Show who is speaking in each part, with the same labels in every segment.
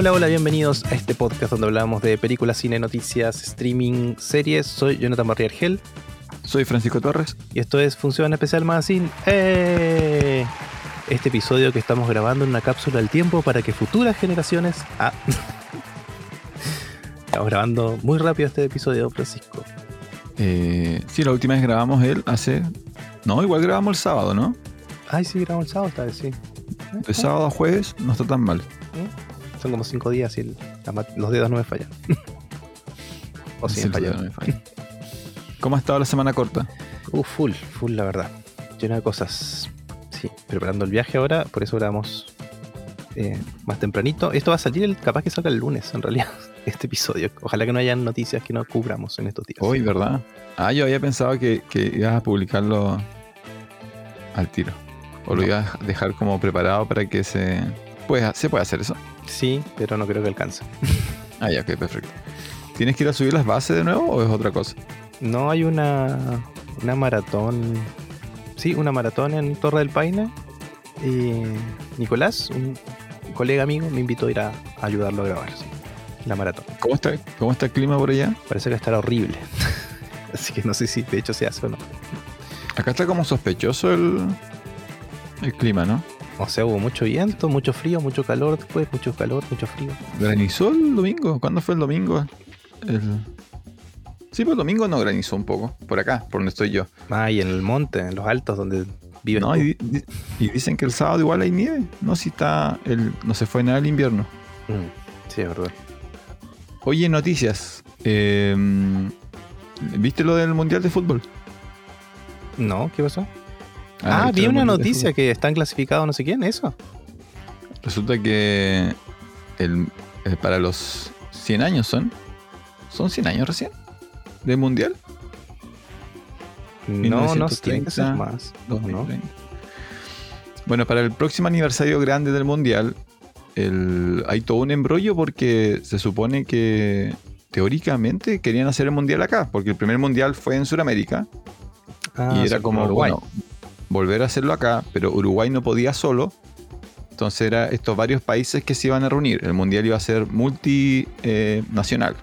Speaker 1: Hola, hola, bienvenidos a este podcast donde hablamos de películas, cine, noticias, streaming, series. Soy Jonathan Barriargel
Speaker 2: Soy Francisco Torres.
Speaker 1: y esto es Función Especial Magazine. ¡Eh! Este episodio que estamos grabando en una cápsula del tiempo para que futuras generaciones. Ah. Estamos grabando muy rápido este episodio, Francisco.
Speaker 2: Eh, sí, la última vez grabamos él hace. No, igual grabamos el sábado, ¿no?
Speaker 1: Ay, sí, grabamos el sábado esta vez, sí.
Speaker 2: De sábado a jueves no está tan mal.
Speaker 1: ¿Eh? Son como cinco días y el- la ma- los dedos no me fallan. o sí,
Speaker 2: Sí,
Speaker 1: me fallan.
Speaker 2: no me falla. ¿Cómo ha estado la semana corta?
Speaker 1: Uh, full, full, la verdad. Lleno de cosas. Sí, preparando el viaje ahora, por eso grabamos eh, más tempranito. Esto va a salir, el, capaz que salga el lunes, en realidad, este episodio. Ojalá que no hayan noticias que no cubramos en estos días.
Speaker 2: Hoy, ¿verdad? Ah, yo había pensado que, que ibas a publicarlo al tiro. O lo ibas a dejar como preparado para que se. Pues, se puede hacer eso.
Speaker 1: Sí, pero no creo que alcance.
Speaker 2: Ah, ya, ok, perfecto. ¿Tienes que ir a subir las bases de nuevo o es otra cosa?
Speaker 1: No hay una, una maratón. Sí, una maratón en Torre del Paine. Y Nicolás, un colega amigo, me invitó a ir a, a ayudarlo a grabar. sí, la maratón.
Speaker 2: ¿Cómo está, ¿Cómo está el clima por allá?
Speaker 1: Parece que estará horrible. Así que no sé si de hecho se hace o no.
Speaker 2: Acá está como sospechoso el, el clima, ¿no?
Speaker 1: O sea, hubo mucho viento, mucho frío, mucho calor después, mucho calor, mucho frío.
Speaker 2: ¿Granizó el domingo? ¿Cuándo fue el domingo? El... Sí, pues el domingo no granizó un poco. Por acá, por donde estoy yo.
Speaker 1: Ah, y en el monte, en los altos donde viven.
Speaker 2: No, y, di- y dicen que el sábado igual hay nieve. No, si está. El, no se fue nada el invierno.
Speaker 1: Mm, Sí, es verdad.
Speaker 2: Oye, noticias. Eh, ¿Viste lo del Mundial de Fútbol?
Speaker 1: No, ¿qué pasó? Ah,
Speaker 2: ¿viste
Speaker 1: vi una noticia que están clasificados no sé quién, ¿eso?
Speaker 2: Resulta que el, eh, para los 100 años son. ¿Son 100 años recién? ¿Del Mundial?
Speaker 1: No, no tiene que ser
Speaker 2: 1930,
Speaker 1: más. ¿no?
Speaker 2: 2030. Bueno, para el próximo aniversario grande del Mundial, el- hay todo un embrollo porque se supone que teóricamente querían hacer el Mundial acá, porque el primer Mundial fue en Sudamérica
Speaker 1: Ah,
Speaker 2: y era como,
Speaker 1: Uruguay.
Speaker 2: bueno, volver a hacerlo acá, pero Uruguay no podía solo. Entonces era estos varios países que se iban a reunir. El Mundial iba a ser multinacional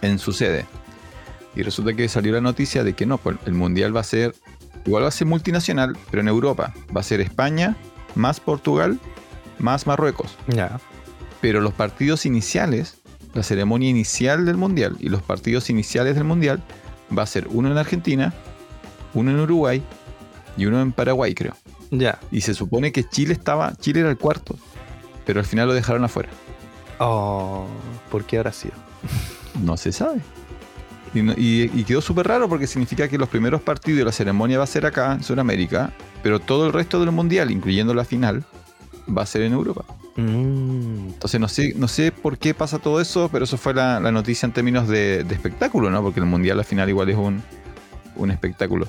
Speaker 2: en su sede. Y resulta que salió la noticia de que no, pues el mundial va a ser, igual va a ser multinacional, pero en Europa. Va a ser España, más Portugal, más Marruecos.
Speaker 1: Ya.
Speaker 2: Pero los partidos iniciales, la ceremonia inicial del mundial y los partidos iniciales del mundial, va a ser uno en Argentina, uno en Uruguay y uno en Paraguay, creo.
Speaker 1: Ya.
Speaker 2: Y se supone que Chile estaba, Chile era el cuarto, pero al final lo dejaron afuera.
Speaker 1: Oh, ¿por qué habrá sido?
Speaker 2: No se sabe. Y, no- y- y quedó súper raro porque significa que los primeros partidos de la ceremonia va a ser acá, en Sudamérica, pero todo el resto del mundial, incluyendo la final, va a ser en Europa.
Speaker 1: Mm,
Speaker 2: Entonces no sé, no sé por qué pasa todo eso, pero eso fue la, la noticia en términos de, de espectáculo, ¿no? Porque el mundial al final igual es un, un espectáculo.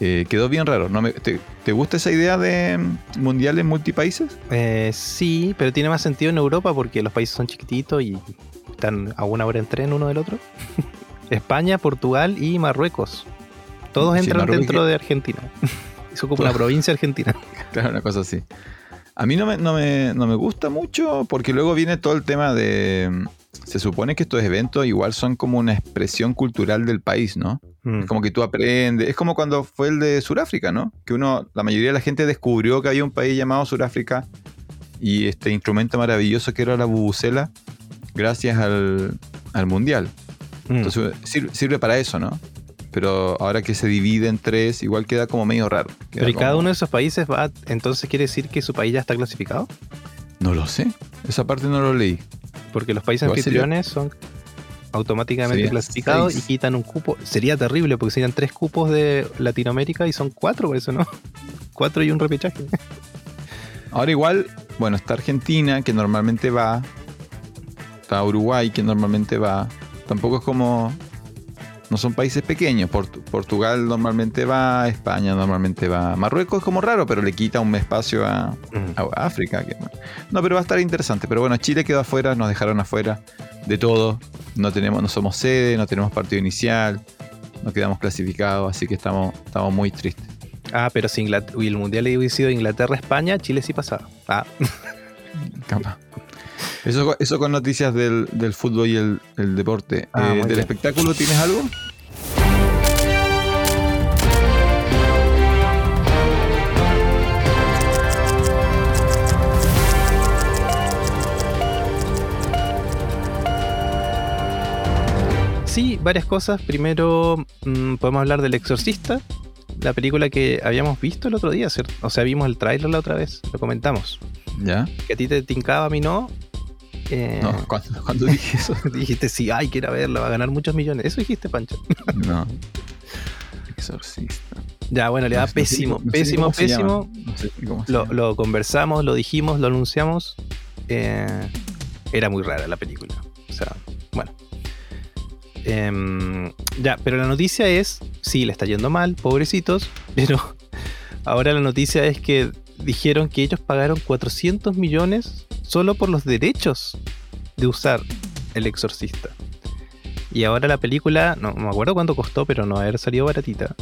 Speaker 2: Eh, quedó bien raro. ¿no? Me- te, te gusta esa idea de mm, mundial en multipaíses?
Speaker 1: eh, sí, pero tiene más sentido en Europa porque los países son chiquititos y están a una hora en tren uno del otro. España, Portugal y Marruecos. Todos entran dentro de Argentina. Eso como una provincia argentina.
Speaker 2: Claro, una cosa así. A mí no me, no, me, no me gusta mucho porque luego viene todo el tema de... Se supone que estos eventos igual son como una expresión cultural del país, ¿no?
Speaker 1: Mm,
Speaker 2: Es como que tú aprendes. Es como cuando fue el de Sudáfrica, ¿no? Que uno, la mayoría de la gente descubrió que había un país llamado Sudáfrica y este instrumento maravilloso que era la bubucela gracias al, al mundial.
Speaker 1: mm.
Speaker 2: Entonces sirve, sirve para eso, ¿no? Pero ahora que se divide en tres, igual queda como medio raro.
Speaker 1: Pero ¿y cada uno de esos países va, entonces quiere decir que su país ya está clasificado?
Speaker 2: No lo sé. Esa parte no lo leí.
Speaker 1: Porque los países anfitriones son automáticamente clasificados
Speaker 2: seis.
Speaker 1: y quitan un cupo. Sería terrible porque serían tres cupos de Latinoamérica y son cuatro, por eso no. cuatro y un repechaje.
Speaker 2: Ahora igual, bueno, está Argentina, que normalmente va. Está Uruguay, que normalmente va. Tampoco es como... No son países pequeños. Portu- Portugal normalmente va, España normalmente va. Marruecos es como raro, pero le quita un espacio a, a África. que- no, pero va a estar interesante. Pero bueno, Chile quedó afuera, nos dejaron afuera de todo. No tenemos, no somos sede, no tenemos partido inicial, no quedamos clasificados, así que estamos, estamos muy tristes.
Speaker 1: Ah, pero si Inglat- uy, el mundial hubiese sido Inglaterra-España, Chile sí pasaba. Ah,
Speaker 2: Capaz. Eso, eso con noticias del, del fútbol y el, el deporte.
Speaker 1: Ah,
Speaker 2: Eh, ¿Del
Speaker 1: bien.
Speaker 2: espectáculo tienes algo?
Speaker 1: Sí, varias cosas. Primero, mm, podemos hablar del Exorcista, la película que habíamos visto el otro día, ¿cierto? O sea, vimos el tráiler la otra vez, lo comentamos.
Speaker 2: ¿Ya?
Speaker 1: Que a ti te tincaba, a mí no. Eh,
Speaker 2: No, cuando, cuando dije eso.
Speaker 1: Dijiste, sí, ay, quiero verla, va a ganar muchos millones. Eso dijiste, Pancho.
Speaker 2: No. Exorcista.
Speaker 1: Ya, bueno, le da
Speaker 2: No sé- no sé
Speaker 1: pésimo,
Speaker 2: sé
Speaker 1: pésimo, pésimo.
Speaker 2: Sé
Speaker 1: lo conversamos, lo dijimos, lo anunciamos. Eh, era muy rara la película. O sea, bueno. Em, ya, pero la noticia es, sí, le está yendo mal, pobrecitos, pero ahora la noticia es que dijeron que ellos pagaron 400 millones solo por los derechos de usar El Exorcista. Y ahora la película, no me acuerdo cuánto costó, pero no haber salido baratita.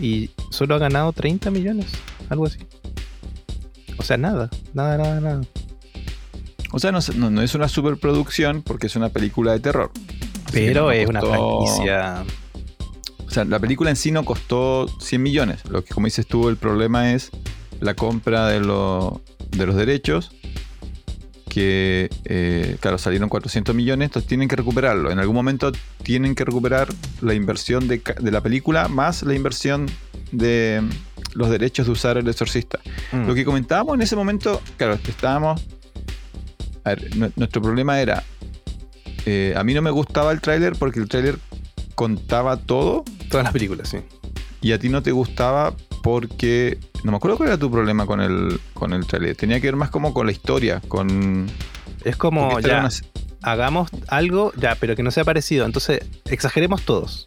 Speaker 1: Y solo ha ganado 30 millones, algo así. O sea, nada, nada, nada, nada.
Speaker 2: O sea, no, se- no- no es una superproducción porque es una película de terror.
Speaker 1: Pero es una franquicia.
Speaker 2: O sea, la película en sí no costó 100 millones. Lo que, como dices tú, el problema es la compra de, lo- de los derechos. Que, eh, claro, salieron 400 millones, entonces tienen que recuperarlo. En algún momento tienen que recuperar la inversión de, la película más la inversión de los derechos de usar el exorcista.
Speaker 1: Mm.
Speaker 2: Lo que comentábamos en ese momento, claro, estábamos. A ver, nu- nuestro problema era. eh, a mí no me gustaba el tráiler porque el tráiler contaba todo
Speaker 1: Todas las películas, sí.
Speaker 2: y a ti no te gustaba porque. No me acuerdo cuál era tu problema con el, con el tráiler. Tenía que ver más como con la historia, con.
Speaker 1: Es como, ya,
Speaker 2: una-
Speaker 1: hagamos algo, ya, pero que no sea parecido. Entonces, exageremos todos.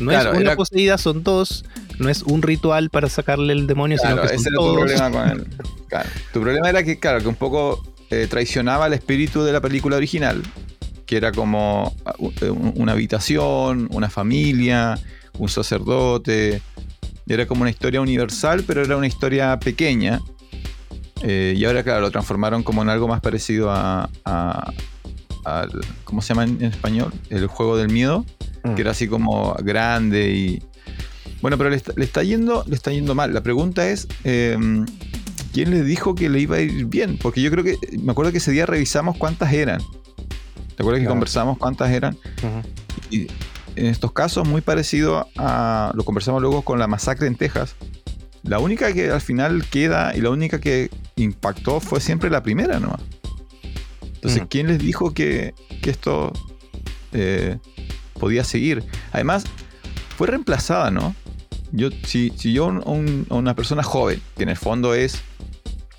Speaker 1: No
Speaker 2: Claro,
Speaker 1: es una
Speaker 2: era-
Speaker 1: poseída, son dos. No es un ritual para sacarle el demonio,
Speaker 2: Claro,
Speaker 1: sino que
Speaker 2: ese
Speaker 1: son
Speaker 2: era tu problema con claro. Tu problema era que, claro, que un poco eh, traicionaba el espíritu de la película original, que era como ah, eh, un- una habitación, una familia, un sacerdote. Era como una historia universal, pero era una historia pequeña. Eh, y ahora, claro, lo transformaron como en algo más parecido a. ¿Cómo se llama en, en español? El juego del miedo
Speaker 1: Mm.
Speaker 2: que era así como grande y bueno pero le está, le está yendo le está yendo mal la pregunta es eh, quién le dijo que le iba a ir bien porque yo creo que me acuerdo que ese día revisamos cuántas eran te acuerdas que conversamos cuántas eran y en estos casos muy parecido a lo conversamos luego con la masacre en Texas la única que al final queda y la única que impactó fue siempre la primera nomás entonces
Speaker 1: Mm.
Speaker 2: quién les dijo que, que esto eh, podía seguir. Además, fue reemplazada, ¿no? Yo, si, si yo un- una persona joven, que en el fondo es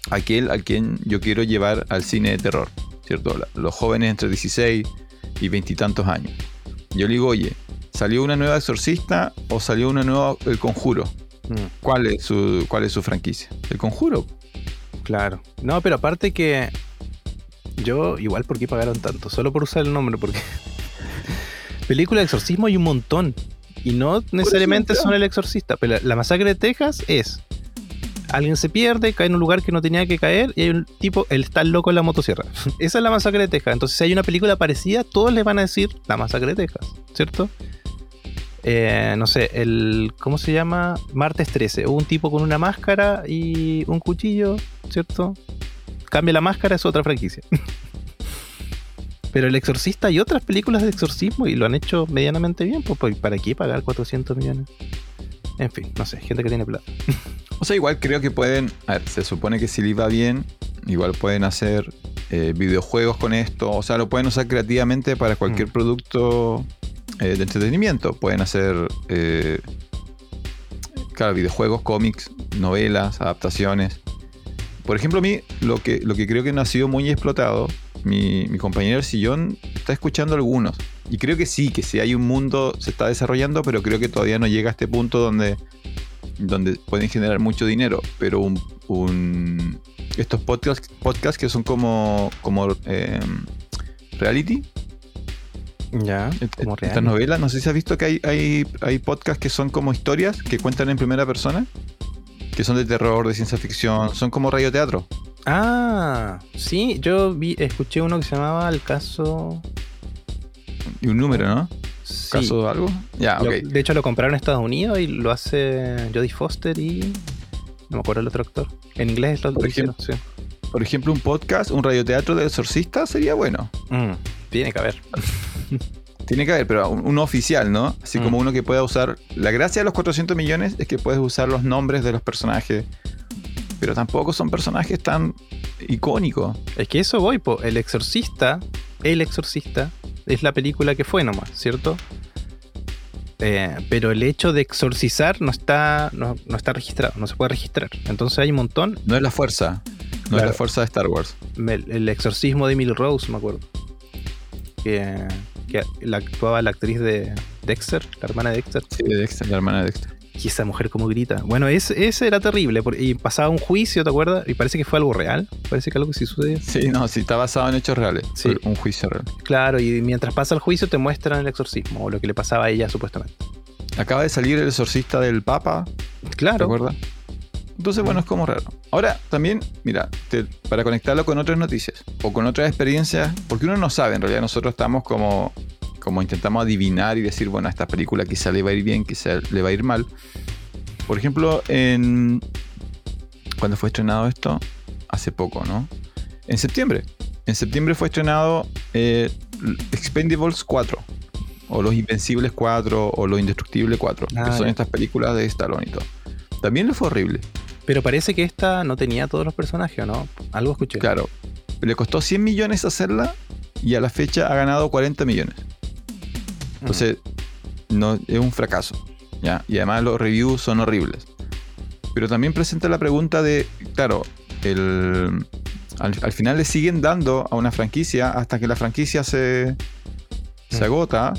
Speaker 2: aquel a quien yo quiero llevar al cine de terror, ¿cierto? Los jóvenes entre 16 y veintitantos años. Yo le digo, oye, ¿salió una nueva Exorcista o salió una nueva El Conjuro?
Speaker 1: Mm.
Speaker 2: ¿Cuál es su, cuál es su franquicia? El Conjuro.
Speaker 1: Claro. No, pero aparte que yo, igual, ¿por qué pagaron tanto? Solo por usar el nombre, porque película de exorcismo hay un montón. Y no necesariamente son el exorcista. Pero la masacre de Texas es. Alguien se pierde, cae en un lugar que no tenía que caer y hay un tipo, él está loco en la motosierra. Esa es la masacre de Texas. Entonces, si hay una película parecida, todos le van a decir la masacre de Texas, ¿cierto? Eh, no sé, el. ¿Cómo se llama? Martes 13. Hubo un tipo con una máscara y un cuchillo, ¿cierto? Cambia la máscara, es otra franquicia. Pero El Exorcista y otras películas de exorcismo y lo han hecho medianamente bien. Pues, pues, ¿para qué pagar 400 millones? En fin, no sé, gente que tiene plata.
Speaker 2: O sea, igual creo que pueden. A ver, se supone que si le va bien, igual pueden hacer eh, videojuegos con esto. O sea, lo pueden usar creativamente para cualquier
Speaker 1: Mm.
Speaker 2: producto eh, de entretenimiento. Pueden hacer. eh, claro, videojuegos, cómics, novelas, adaptaciones. Por ejemplo, a mí lo que, lo que creo que no ha sido muy explotado, mi, mi compañero sillón está escuchando algunos. Y creo que sí, que sí hay un mundo, se está desarrollando, pero creo que todavía no llega a este punto donde donde pueden generar mucho dinero, pero un, un- estos podcasts podcasts que son como, como eh, reality,
Speaker 1: Ya, como
Speaker 2: estas novelas, no sé si has visto que hay, hay, hay podcasts que son como historias que cuentan en primera persona, que son de terror, de ciencia ficción, son como radioteatro.
Speaker 1: Ah, sí, yo vi, escuché uno que se llamaba El caso.
Speaker 2: Y un número, ¿no?
Speaker 1: Sí.
Speaker 2: ¿Caso de algo? Ya,
Speaker 1: de hecho, lo compraron en Estados Unidos y lo hace Jodie Foster y. No me acuerdo el otro actor. En inglés lo
Speaker 2: Por
Speaker 1: lo hicieron, sí.
Speaker 2: Por ejemplo, un podcast, un radioteatro de exorcista sería bueno.
Speaker 1: Mm, tiene que haber.
Speaker 2: Tiene que haber, pero un- uno oficial, ¿no? Así
Speaker 1: Mm.
Speaker 2: como uno que pueda usar. La gracia de los 400 millones es que puedes usar los nombres de los personajes. Pero tampoco son personajes tan icónicos.
Speaker 1: Es que eso voy, po. El Exorcista, El Exorcista, es la película que fue nomás, ¿cierto? Eh, pero el hecho de exorcizar no está, no, no está registrado, no se puede registrar. Entonces hay un montón.
Speaker 2: No es la fuerza. No
Speaker 1: Claro.
Speaker 2: es la fuerza de Star Wars.
Speaker 1: El, el exorcismo de Emily Rose, me acuerdo. Que, que la actuaba la actriz de Dexter, la hermana de Dexter.
Speaker 2: Sí, de Dexter, la hermana de Dexter.
Speaker 1: Y esa mujer como grita. Bueno, ese, ese era terrible. porque- y pasaba un juicio, ¿te acuerdas? Y parece que fue algo real. Parece que algo que sí sucedió.
Speaker 2: Sí, no, sí, está basado en hechos reales.
Speaker 1: Sí.
Speaker 2: Un juicio real.
Speaker 1: Claro, y mientras pasa el juicio te muestran el exorcismo o lo que le pasaba a ella supuestamente.
Speaker 2: Acaba de salir el exorcista del Papa, ¿te
Speaker 1: Claro.
Speaker 2: acuerdas? Entonces, bueno, es como raro. Ahora, también, mira, te- para conectarlo con otras noticias o con otras experiencias, porque uno no sabe, en realidad nosotros estamos como, como intentamos adivinar y decir, bueno, a esta película quizá le va a ir bien, quizá le va a ir mal. Por ejemplo, en... ¿Cuándo fue estrenado esto? Hace poco, ¿no? En septiembre. En septiembre fue estrenado eh, Expendables 4. O Los Invencibles 4 o Los Indestructibles 4.
Speaker 1: Ah,
Speaker 2: que son
Speaker 1: ya.
Speaker 2: estas películas de Stallone y todo. También le fue horrible.
Speaker 1: Pero parece que esta no tenía todos los personajes, ¿o no? Algo escuché.
Speaker 2: Claro. Le costó 100 millones hacerla y a la fecha ha ganado 40 millones. Entonces, no, es un fracaso. ¿ya? Y además los reviews son horribles. Pero también presenta la pregunta de, claro, el, al, al final le siguen dando a una franquicia hasta que la franquicia se, se
Speaker 1: Mm.
Speaker 2: agota.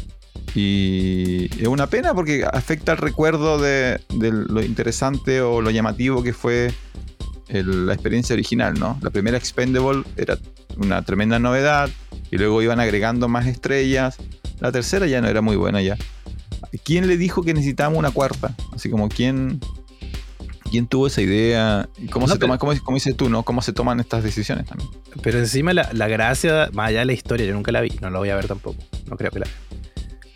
Speaker 2: Y es una pena porque afecta el recuerdo de, de lo interesante o lo llamativo que fue el- la experiencia original, ¿no? La primera Expendable era una tremenda novedad y luego iban agregando más estrellas. La tercera ya no era muy buena ya. ¿Quién le dijo que necesitábamos una cuarta? Así como quién, quién tuvo esa idea cómo
Speaker 1: No,
Speaker 2: se
Speaker 1: pero-
Speaker 2: toma, cómo, cómo dices tú, ¿no? Cómo se toman estas decisiones también.
Speaker 1: Pero encima la, la gracia, más allá de la historia, yo nunca la vi, no la voy a ver tampoco. No creo que la vea.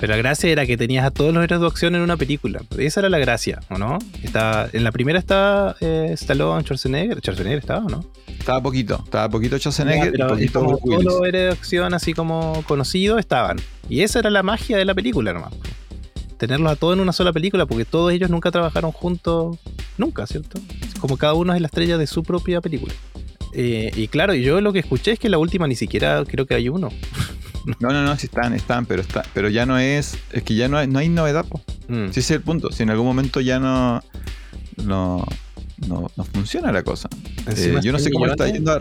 Speaker 1: Pero la gracia era que tenías a todos los héroes de acción en una película. Esa era la gracia, ¿o no? Estaba, en la primera estaba eh, Stallone, Schwarzenegger. Schwarzenegger estaba, ¿o ¿no?
Speaker 2: Estaba poquito, estaba poquito Schwarzenegger y poquito
Speaker 1: como todos los héroes de acción así como conocidos estaban. Y esa era la magia de la película nomás. Tenerlos a todos en una sola película, porque todos ellos nunca trabajaron juntos, nunca, ¿cierto? Como cada uno es la estrella de su propia película. Eh, y claro, yo lo que escuché es que la última ni siquiera creo que hay uno.
Speaker 2: No, no, no, sí están, están, pero está, pero ya no es, es que ya no hay, no hay novedad, po.
Speaker 1: Mm.
Speaker 2: Si ese es el punto, si en algún momento ya no, no, no, no funciona la cosa. Eh, yo no sé
Speaker 1: 100
Speaker 2: cómo le está
Speaker 1: millones.
Speaker 2: yendo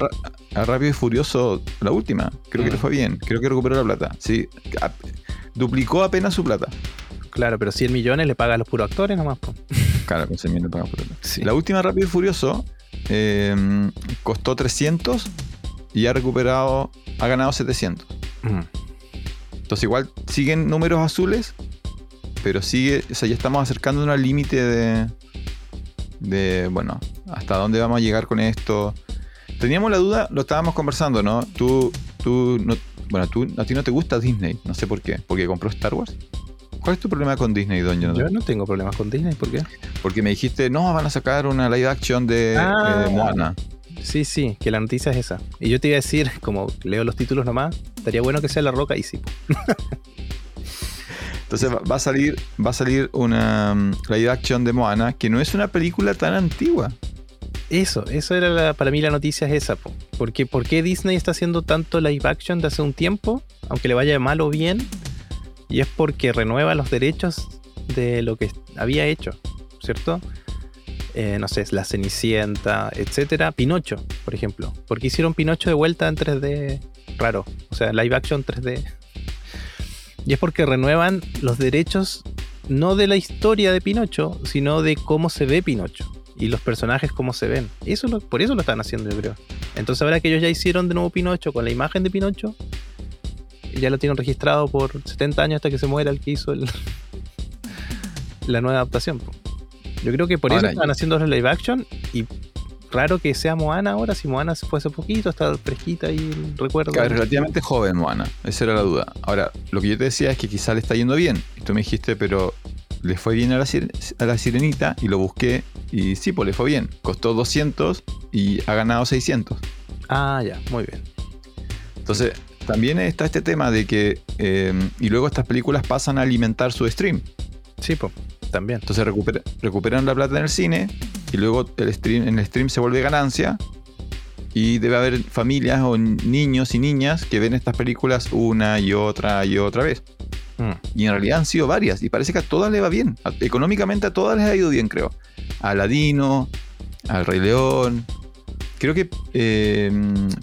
Speaker 2: a, a Rápido y Furioso la última. Creo que
Speaker 1: Mm.
Speaker 2: le fue bien, creo que recuperó la plata. Sí, a- duplicó apenas su plata.
Speaker 1: Claro, pero 100 millones le paga a los puros actores nomás. po.
Speaker 2: Claro, con 100 millones pagamos por plata.
Speaker 1: Sí.
Speaker 2: La última Rápido y Furioso eh, costó 300 y ha recuperado, ha ganado 700.
Speaker 1: Mm.
Speaker 2: Entonces igual siguen números azules, pero sigue, o sea, ya estamos acercándonos al límite de, de, bueno, hasta dónde vamos a llegar con esto. Teníamos la duda, lo estábamos conversando, ¿no? Tú, tú, no, bueno, tú, a ti no te gusta Disney, no sé por qué, porque compró Star Wars. ¿Cuál es tu problema con Disney, Don Jonathan?
Speaker 1: Yo no tengo problemas con Disney, ¿por qué?
Speaker 2: Porque me dijiste, no, van a sacar una live action de,
Speaker 1: Ah.
Speaker 2: eh, Moana.
Speaker 1: Sí, sí, que la noticia es esa. Y yo te iba a decir, como leo los títulos nomás, estaría bueno que sea La Roca y sí.
Speaker 2: Entonces va, a salir, va a salir una mm, live action de Moana, que no es una película tan antigua.
Speaker 1: Eso, eso era la- para mí la noticia es esa. po. Porque, ¿Por qué Disney está haciendo tanto live action de hace un tiempo? Aunque le vaya mal o bien. Y es porque renueva los derechos de lo que había hecho, ¿cierto? Eh, no sé, La Cenicienta, etcétera. Pinocho, por ejemplo. ¿Por qué hicieron Pinocho de vuelta en 3D raro? O sea, live action 3D. Y es porque renuevan los derechos no de la historia de Pinocho, sino de cómo se ve Pinocho y los personajes cómo se ven. Eso lo- por eso lo están haciendo, yo creo. Entonces, ahora que ellos ya hicieron de nuevo Pinocho con la imagen de Pinocho, ya lo tienen registrado por 70 años hasta que se muera el que hizo el- la nueva adaptación. Yo creo que por eso están haciendo los live action y raro que sea Moana ahora, si Moana se fue hace poquito, está fresquita y recuerdo.
Speaker 2: Claro, relativamente joven Moana, esa era la duda. Ahora, lo que yo te decía es que quizá le está yendo bien. Y tú me dijiste, pero le fue bien a la, sir- a la sirenita y lo busqué y sí, pues le fue bien. Costó 200 y ha ganado 600.
Speaker 1: Ah, ya, muy bien.
Speaker 2: Entonces, también está este tema de que... eh, y luego estas películas pasan a alimentar su stream.
Speaker 1: Sí, pues, también.
Speaker 2: Entonces recupera- recuperan la plata en el cine y luego el stream, en el stream se vuelve ganancia. Y debe haber familias o niños y niñas que ven estas películas una y otra y otra vez.
Speaker 1: Mm.
Speaker 2: Y en realidad han sido varias. Y parece que a todas les va bien. Económicamente a todas les ha ido bien, creo. A Aladino, al Rey León. Creo que eh,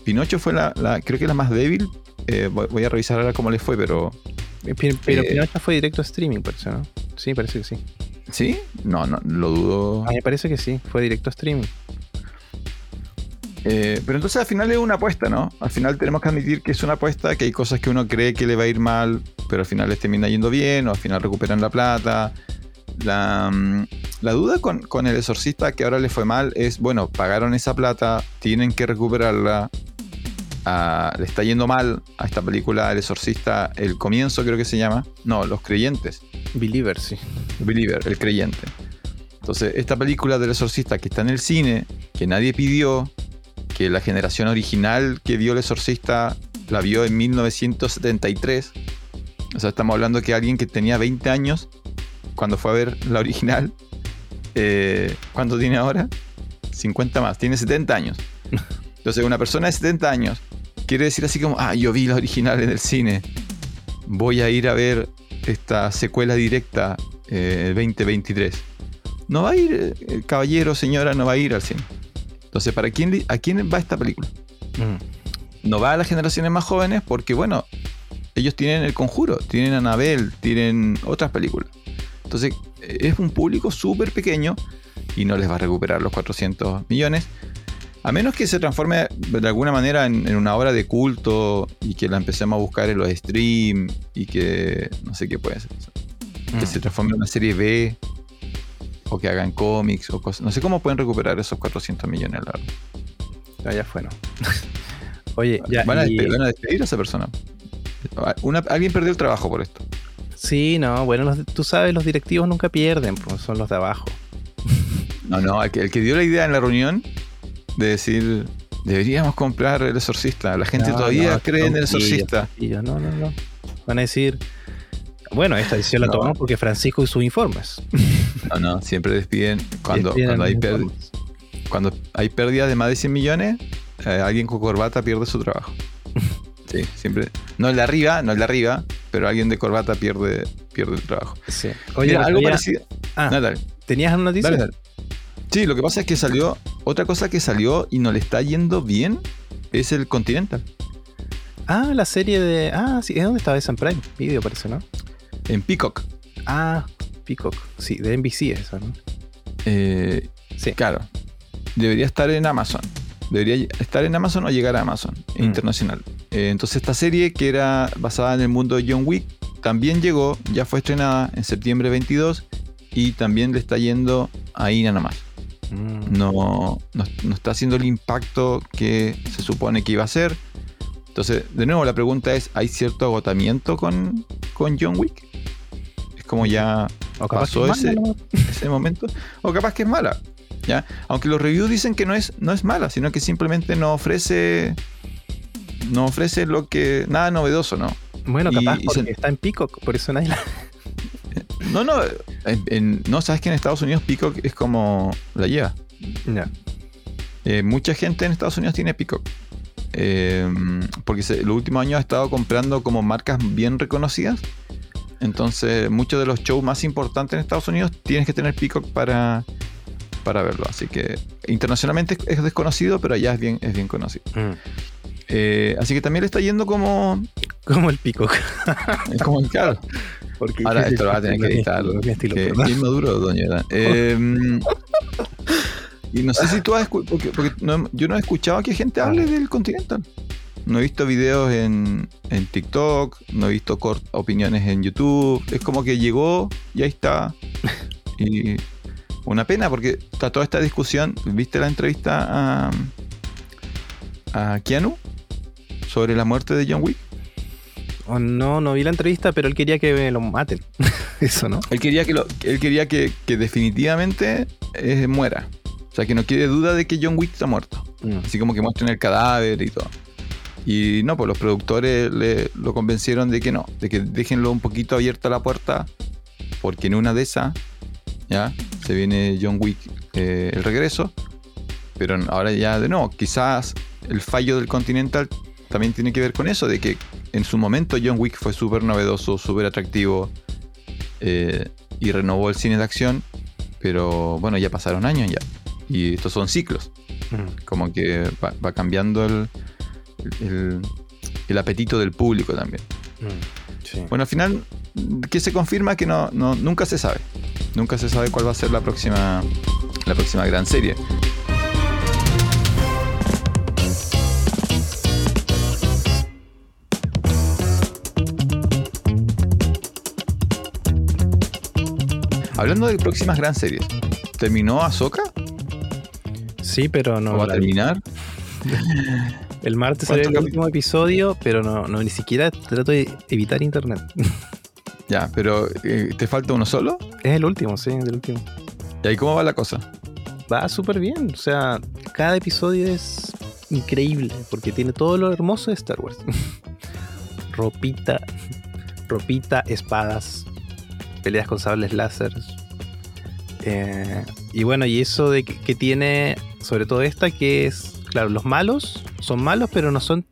Speaker 2: Pinocho fue la, la- creo que la más débil. Eh, voy, voy a revisar ahora cómo les fue, pero...
Speaker 1: Pero
Speaker 2: Eh,
Speaker 1: Pinocho fue directo a streaming, por eso, ¿no? Sí, parece que sí.
Speaker 2: ¿Sí? No, no, lo dudo.
Speaker 1: A mí me parece que sí, fue directo a streaming.
Speaker 2: Eh, pero entonces al final es una apuesta, ¿no? Al final tenemos que admitir que es una apuesta, que hay cosas que uno cree que le va a ir mal, pero al final les termina yendo bien, o al final recuperan la plata. La, mm, la duda con, con el exorcista que ahora le fue mal es, bueno, pagaron esa plata, tienen que recuperarla. Le está yendo mal a esta película El exorcista, el comienzo creo que se llama. No, Los creyentes.
Speaker 1: Believer, sí.
Speaker 2: Believer, el creyente. Entonces, esta película del exorcista que está en el cine, que nadie pidió, que la generación original que vio el exorcista la vio en 1973. O sea, estamos hablando que alguien que tenía 20 años cuando fue a ver la original, eh, ¿cuánto tiene ahora? 50 más, tiene 70 años. Entonces, una persona de 70 años quiere decir así como, ah, yo vi la original en el cine, voy a ir a ver esta secuela directa eh, 2023. No va a ir, eh, el caballero, señora, no va a ir al cine. Entonces, ¿para quién, ¿a quién va esta película?
Speaker 1: Mm.
Speaker 2: No va a las generaciones más jóvenes porque, bueno, ellos tienen El Conjuro, tienen Anabel, tienen otras películas. Entonces, eh, es un público súper pequeño y no les va a recuperar los 400 millones. A menos que se transforme de alguna manera en, en una obra de culto y que la empecemos a buscar en los streams y que no sé qué puede ser. Que
Speaker 1: Mm.
Speaker 2: se transforme en una serie B o que hagan cómics o cosas. No sé cómo pueden recuperar esos 400 millones, la verdad.
Speaker 1: Ya fue, ¿no? Oye, ya.
Speaker 2: van, a
Speaker 1: y-
Speaker 2: despedir, van a despedir a esa persona. Una- alguien perdió el trabajo por esto.
Speaker 1: Sí, no, bueno, los- tú sabes, los directivos nunca pierden, pues son los de abajo.
Speaker 2: No, no, el que, el que dio la idea en la reunión de decir, deberíamos comprar el exorcista. La gente
Speaker 1: No,
Speaker 2: todavía
Speaker 1: no,
Speaker 2: cree en el exorcista.
Speaker 1: No, no, no. Van a decir, bueno, esta decisión la tomamos porque Francisco y sus informes.
Speaker 2: No, no, siempre despiden cuando,
Speaker 1: Despiden
Speaker 2: cuando, hay,
Speaker 1: los
Speaker 2: pér-
Speaker 1: informes.
Speaker 2: cuando hay pérdida de más de 100 millones, eh, alguien con corbata pierde su trabajo. Sí, siempre. No el de arriba, no el de arriba, pero alguien de corbata pierde, pierde el trabajo.
Speaker 1: Sí. Oye,
Speaker 2: Mira, algo parecido.
Speaker 1: Ah,
Speaker 2: No, dale.
Speaker 1: ¿tenías una noticia?
Speaker 2: Dale, dale. Sí, lo que pasa es que salió. Otra cosa que salió y no le está yendo bien es el Continental.
Speaker 1: Ah, la serie de. Ah, sí, ¿es dónde estaba esa en Prime? Video parece, ¿no?
Speaker 2: En Peacock.
Speaker 1: Ah, Peacock. Sí, de NBC esa, ¿no?
Speaker 2: Eh,
Speaker 1: Sí.
Speaker 2: Claro. Debería estar en Amazon. Debería estar en Amazon o llegar a Amazon
Speaker 1: Mm.
Speaker 2: internacional. Eh, entonces esta serie que era basada en el mundo de John Wick también llegó, ya fue estrenada en septiembre 22 y también le está yendo ahí nada más.
Speaker 1: Mm.
Speaker 2: no, no, no está haciendo el impacto que se supone que iba a hacer. Entonces, de nuevo, la pregunta es, ¿hay cierto agotamiento con, con John Wick? Es como ya pasó
Speaker 1: es
Speaker 2: ese-
Speaker 1: mala, ¿no?
Speaker 2: ese momento. O capaz que es mala. ¿ya? Aunque los reviews dicen que no es, no es mala, sino que simplemente no ofrece. No ofrece lo que. nada novedoso, ¿no?
Speaker 1: Bueno, capaz
Speaker 2: y
Speaker 1: porque
Speaker 2: se-
Speaker 1: está en Peacock, por eso nadie la.
Speaker 2: No, no. en- en- no, sabes que en Estados Unidos Peacock es como la lleva.
Speaker 1: Ya.
Speaker 2: Eh, mucha gente en Estados Unidos tiene Peacock. Eh, porque se- los últimos años ha estado comprando como marcas bien reconocidas. Entonces, muchos de los shows más importantes en Estados Unidos tienes que tener Peacock para, para verlo. Así que internacionalmente es- es desconocido, pero allá es bien, es bien conocido.
Speaker 1: Mm.
Speaker 2: Eh, así que también le está yendo como.
Speaker 1: Como el.
Speaker 2: Es como claro.
Speaker 1: Porque
Speaker 2: Ahora esto lo va a tener que
Speaker 1: no es mi
Speaker 2: editar.
Speaker 1: estilo, no es mi estilo,
Speaker 2: Que-
Speaker 1: perdón.
Speaker 2: que inmaduro, doña. Eh, y no sé si tú has porque, porque no- yo no he escuchado que gente hable del Continental. No he visto videos en, en TikTok, no he visto cort- opiniones en YouTube. Es como que llegó y ahí está. Y una pena porque está toda esta discusión. ¿Viste la entrevista a, a Keanu sobre la muerte de John Wick?
Speaker 1: Oh, no, no vi la entrevista, pero él quería que lo maten. Eso, ¿no?
Speaker 2: Él quería que, lo, él quería que, que definitivamente eh, muera. O sea, que no quede duda de que John Wick está muerto.
Speaker 1: Mm.
Speaker 2: Así como que muestren el cadáver y todo. Y no, pues los productores le, lo convencieron de que no, de que déjenlo un poquito abierta la puerta, porque en una de esas, ya, se viene John Wick eh, el regreso, pero ahora ya de nuevo, quizás el fallo del Continental también tiene que ver con eso, de que en su momento John Wick fue súper novedoso, súper atractivo eh, y renovó el cine de acción, pero bueno, ya pasaron años ya. Y estos son ciclos
Speaker 1: Mm.
Speaker 2: como que va, va cambiando el, el, el apetito del público también.
Speaker 1: Mm. Sí.
Speaker 2: Bueno, al final, que se confirma que no, no, nunca se sabe. Nunca se sabe cuál va a ser la próxima, la próxima gran serie. Hablando de próximas gran series, ¿terminó Ahsoka?
Speaker 1: Sí, pero no.
Speaker 2: ¿O va a terminar?
Speaker 1: El martes salió el
Speaker 2: ¿Cuántos
Speaker 1: último episodio, pero no, no, ni siquiera trato de evitar internet.
Speaker 2: Ya, pero eh, ¿te falta uno solo?
Speaker 1: es el último, sí, es el último.
Speaker 2: ¿Y ahí cómo va la cosa?
Speaker 1: Va súper bien. O sea, cada episodio es increíble porque tiene todo lo hermoso de Star Wars. ropita, ropita, espadas, peleas con sables láser. Eh, y bueno, y eso de que, tiene, sobre todo esta, que es, claro, los malos son malos, pero no son